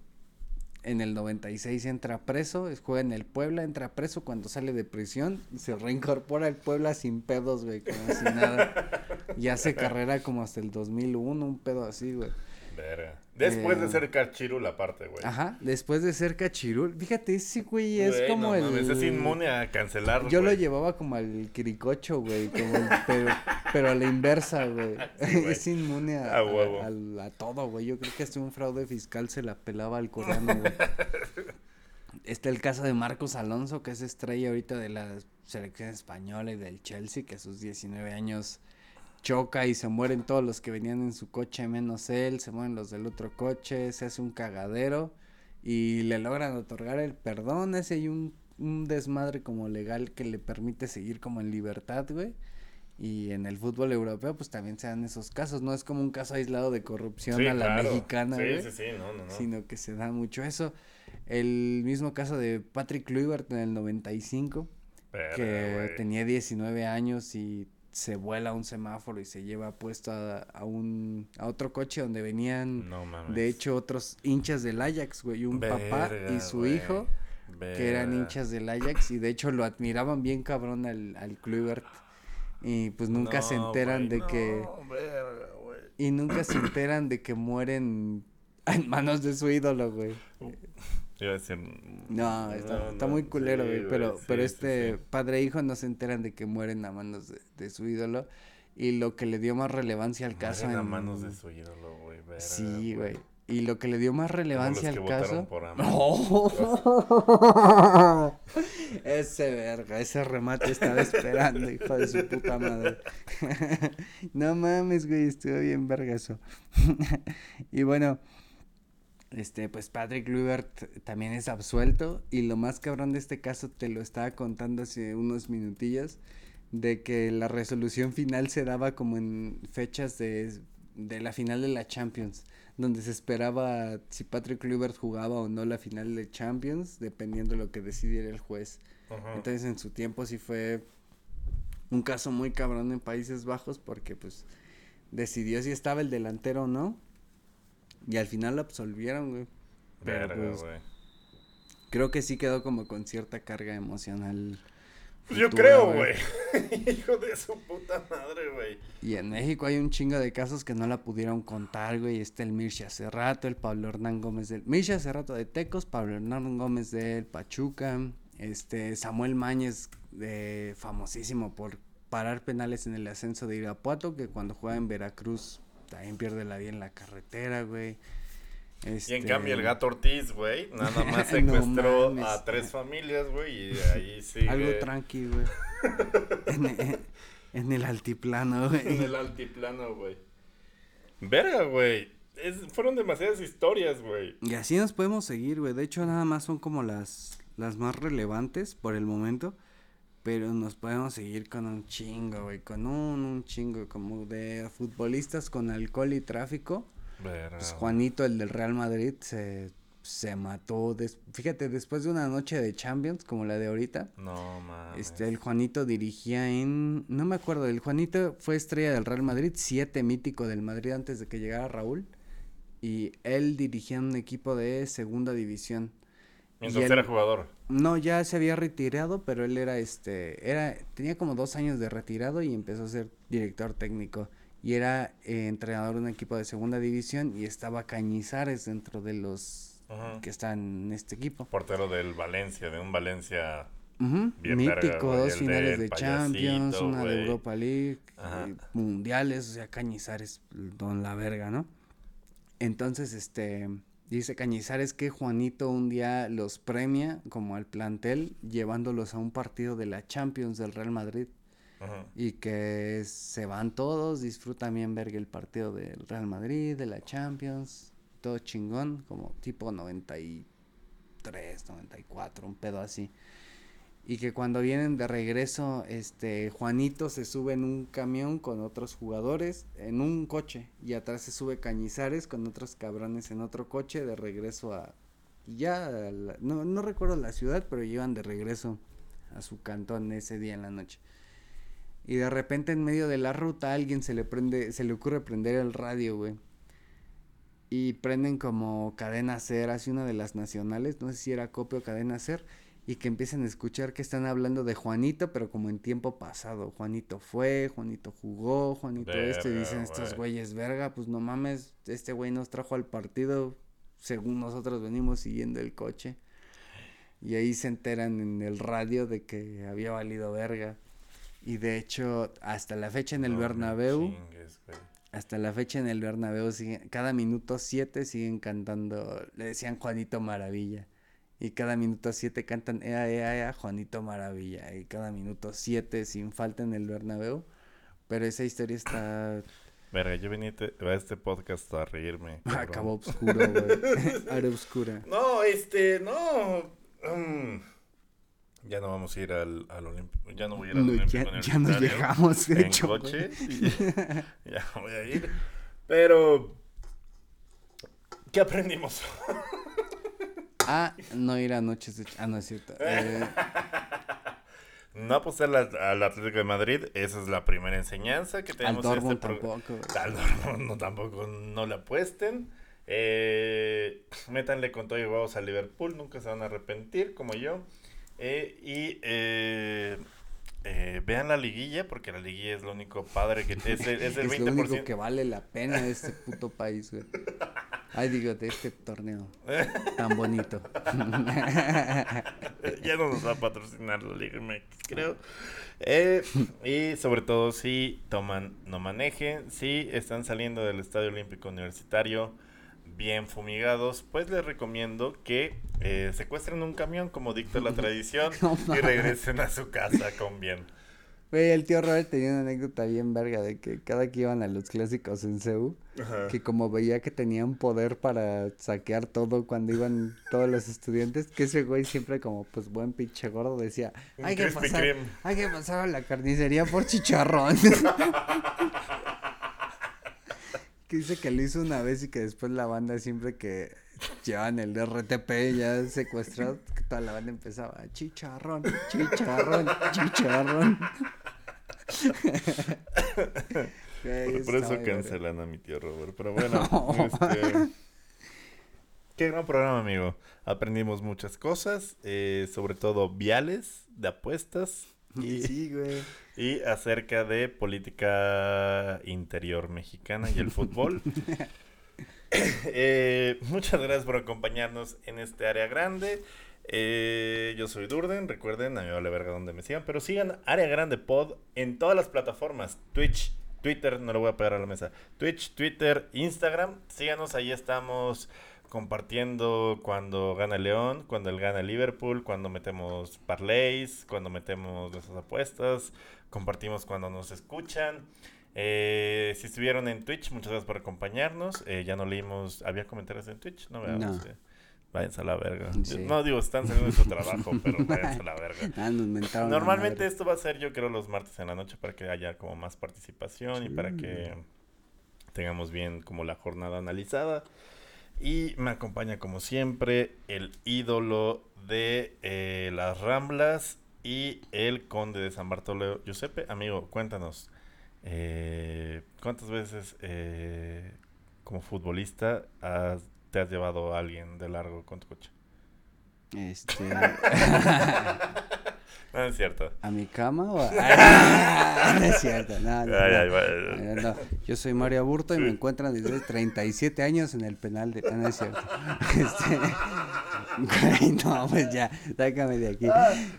en el 96 entra preso, es- juega en el Puebla, entra preso cuando sale de prisión, se reincorpora al Puebla sin pedos, güey, como si nada. Y hace carrera como hasta el 2001, un pedo así, güey. Verga. Después Eh, de ser cachirul aparte, güey. Ajá, después de ser cachirul, fíjate, ese güey es Güey, como no el... mames, es inmune a cancelar, Yo lo llevaba como al quiricocho, güey, como el- pero, pero a la inversa, güey. *laughs* Sí, *laughs* es inmune a, A huevo. a- al- a todo, güey. Yo creo que hasta un fraude fiscal se la pelaba al coreano, güey. *laughs* Está el caso de Marcos Alonso, que es estrella ahorita de la selección española y del Chelsea, que a sus 19 años choca y se mueren todos los que venían en su coche menos él, se mueren los del otro coche, se hace un cagadero y le logran otorgar el perdón, ese y un, un desmadre como legal que le permite seguir como en libertad, güey. Y en el fútbol europeo pues también se dan esos casos, no es como un caso aislado de corrupción Sí, a la claro. mexicana, Sí, güey sí, sí, no, no, no. sino que se da mucho eso. El mismo caso de Patrick Kluivert en el 95, Verga, que güey. tenía 19 años y se vuela un semáforo y se lleva puesto a, a un a otro coche donde venían No de hecho otros hinchas del Ajax, güey, un papá y Verga, su hijo que eran Verga. hinchas del Ajax y de hecho lo admiraban bien cabrón al, al Kluivert y pues nunca se enteran güey, de que no, verga, güey. y nunca se enteran de que mueren en manos de su ídolo, güey. Iba a decir. No, está, no, está no, muy culero, sí, güey. Pero, sí, pero este sí. padre e hijo no se enteran de que mueren a manos de, de su ídolo. Y lo que le dio más relevancia al caso. Mueren a en- manos de su ídolo, güey. Sí, güey. Y lo que le dio más Como relevancia los al caso. por. ¡Oh! *laughs* ese verga, ese remate estaba esperando, hijo de su puta madre. *laughs* no mames, güey, estuvo bien vergazo. *laughs* y bueno, este, pues Patrick Kluivert también es absuelto. Y lo más cabrón de este caso te lo estaba contando hace unos minutillos. De que la resolución final se daba como en fechas de, de la final de la Champions. Donde se esperaba si Patrick Kluivert jugaba o no la final de Champions. Dependiendo de lo que decidiera el juez. Ajá. Entonces en su tiempo sí fue un caso muy cabrón en Países Bajos porque pues decidió si estaba el delantero o no. Y al final lo absolvieron, güey. Pero, Verga, pues, güey. Creo que sí quedó como con cierta carga emocional Yo futura, creo, güey. *laughs* Hijo de su puta madre, güey. Y en México hay un chingo de casos que no la pudieron contar, güey. Está el Mircea Cerrato, el Pablo Hernán Gómez del... Mircea Cerrato de Tecos, Pablo Hernán Gómez del Pachuca, este Samuel Mañez, de, famosísimo por parar penales en el ascenso de Irapuato, que cuando juega en Veracruz también pierde la vida en la carretera, güey. Y en Este, cambio el gato Ortiz, güey, nada *laughs* más secuestró a tres familias, güey, y ahí sigue. Algo tranqui, güey. *laughs* en, en- el altiplano, güey. En el altiplano, güey. Verga, güey. Fueron demasiadas historias, güey. Y así nos podemos seguir, güey. De hecho, nada más son como las, las más relevantes por el momento. Pero nos podemos seguir con un chingo, güey. Con un, un chingo, como de futbolistas con alcohol y tráfico. Pues Juanito, el del Real Madrid, se, se mató. des- Fíjate, después de una noche de Champions, como la de ahorita. No, mames. Este, el Juanito dirigía en, no me acuerdo, el Juanito fue estrella del Real Madrid, siete mítico del Madrid antes de que llegara Raúl, y él dirigía un equipo de segunda división. Y él- era jugador. No, ya se había retirado, pero él era este, era, tenía como dos años de retirado y empezó a ser director técnico. Y era eh, entrenador de un equipo de segunda división y estaba Cañizares dentro de los que están en este equipo. Portero del Valencia, de un Valencia. Bien Mítico, dos finales de Champions, una de. Europa League, eh, mundiales, o sea, Cañizares, don la verga, ¿no? Entonces, este, dice Cañizares que Juanito un día los premia como al plantel llevándolos a un partido de la Champions del Real Madrid Ajá. y que se van todos, disfrutan bien verga el partido del Real Madrid, de la Champions, todo chingón, como tipo 93, 94, un pedo así. Y que cuando vienen de regreso, este Juanito se sube en un camión con otros jugadores en un coche y atrás se sube Cañizares con otros cabrones en otro coche de regreso a ya la- no no recuerdo la ciudad, pero llevan de regreso a su cantón ese día en la noche. Y de repente en medio de la ruta a alguien se le prende, se le ocurre prender el radio, güey. Y prenden como cadena ser, así una de las nacionales, no sé si era copio o cadena ser, y que empiezan a escuchar que están hablando de Juanito, pero como en tiempo pasado. Juanito fue, Juanito jugó, Juanito esto, y dicen estos güey. güeyes, verga, pues no mames, este güey nos trajo al partido, según nosotros venimos siguiendo el coche. Y ahí se enteran en el radio de que había valido verga. Y de hecho, hasta la fecha en el No Bernabéu, chingues, hasta la fecha en el Bernabéu, siguen- cada minuto siete siguen cantando, le decían Juanito Maravilla. Y cada minuto siete cantan Ea, Ea, Ea, Juanito Maravilla. Y cada minuto siete sin falta en el Bernabéu. Pero esa historia está... *coughs* Verga, yo vine a este podcast a reírme. cabrón. Acabó oscuro, güey. *laughs* Área oscura. No, este, no. mm, ya no vamos a ir al, al Olímpico. Ya no voy a ir al No, Olímpico ya, ya no Universitario llegamos, de en hecho. coche. *laughs* y *laughs* ya voy a ir. Pero. ¿Qué aprendimos? Ah, no ir a noches de... Ah, no es cierto. Eh, *laughs* No apostar al, al Atlético de Madrid. Esa es la primera enseñanza que al tenemos en Dortmund este tampoco. Al Dortmund no, tampoco no le apuesten. Eh, métanle con todo y huevos a Liverpool, nunca se van a arrepentir, como yo. Eh, y eh, eh, vean la liguilla, porque la liguilla es lo único padre que *laughs* es el, es el Es lo único 20%. que vale la pena de este puto país, güey. Ay, digo, de este torneo *laughs* tan bonito. *laughs* ya no nos va a patrocinar la Liga MX, creo. Eh, y sobre todo, si toman, no manejen. Si están saliendo del Estadio Olímpico Universitario bien fumigados, pues les recomiendo que eh, secuestren un camión como dicta la *laughs* tradición *laughs* No y regresen a su casa con bien. Güey, el tío Robert tenía una anécdota bien verga de que cada que iban a los clásicos en CEU, que como veía que tenían poder para saquear todo cuando iban todos los estudiantes, que ese güey siempre como pues buen pinche gordo decía, hay que pasar, Kreme". hay que pasar a la carnicería por chicharrón. *laughs* que dice que lo hizo una vez y que después la banda siempre que llevaban el RTP ya secuestrado, que toda la banda empezaba, chicharrón, chicharrón, chicharrón. *laughs* Por, eso cancelan a mi tío Robert. Pero *laughs* bueno, No. este, qué gran programa, amigo. Aprendimos muchas cosas, eh, sobre todo viales de apuestas *laughs* y, Sí, güey. Y acerca de política interior mexicana y el *laughs* fútbol. Eh, muchas gracias por acompañarnos en este área grande. Eh, yo soy Durden, recuerden, a mí vale verga donde me sigan, pero sigan Área Grande Pod en todas las plataformas, Twitch, Twitter, no lo voy a pegar a la mesa, Twitch, Twitter, Instagram, síganos, ahí estamos compartiendo cuando gana León, cuando él gana Liverpool, cuando metemos parlays, cuando metemos nuestras apuestas, compartimos cuando nos escuchan. Eh, si estuvieron en Twitch, muchas gracias por acompañarnos. Eh, ya no leímos, ¿había comentarios en Twitch? No veamos. No. eh. Váyanse a la verga. Sí. No digo, están haciendo su trabajo, *laughs* pero váyanse a la verga. *laughs* Ah, nos mentaron la Normalmente esto va a ser, yo creo, los martes en la noche para que haya como más participación y para que tengamos bien como la jornada analizada. Y me acompaña como siempre el ídolo de eh, las Ramblas y el conde de San Bartolomé. Giuseppe, amigo, cuéntanos, eh, ¿cuántas veces eh, como futbolista has- te has llevado a alguien de largo con tu coche? Este, *laughs* No es cierto. ¿A mi cama o a.? *laughs* No es cierto, no, no, Ay, no. ay, ay. No, no. Yo soy Mario Aburto y me encuentran desde 37 años en el penal de. No es cierto. *laughs* Este... no, pues ya, sácame de aquí.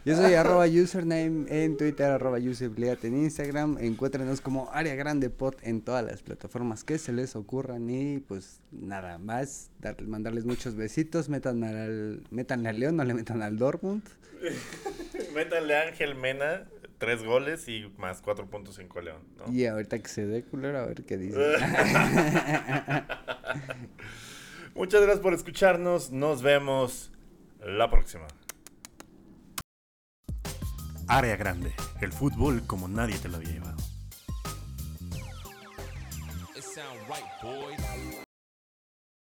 Yo soy arroba username en Twitter, arroba en Instagram. Encuéntrenos como Área Grande Pod en todas las plataformas que se les ocurran. Y pues nada más, dar- mandarles muchos besitos. Metan al, metan al León, no le metan al Dortmund. *laughs* Métanle a Ángel Mena tres goles y más 4.5 León. ¿no? Y ahorita que se dé culero, a ver qué dice. *laughs* Muchas gracias por escucharnos. Nos vemos la próxima. Área grande. El fútbol como nadie te lo había llevado.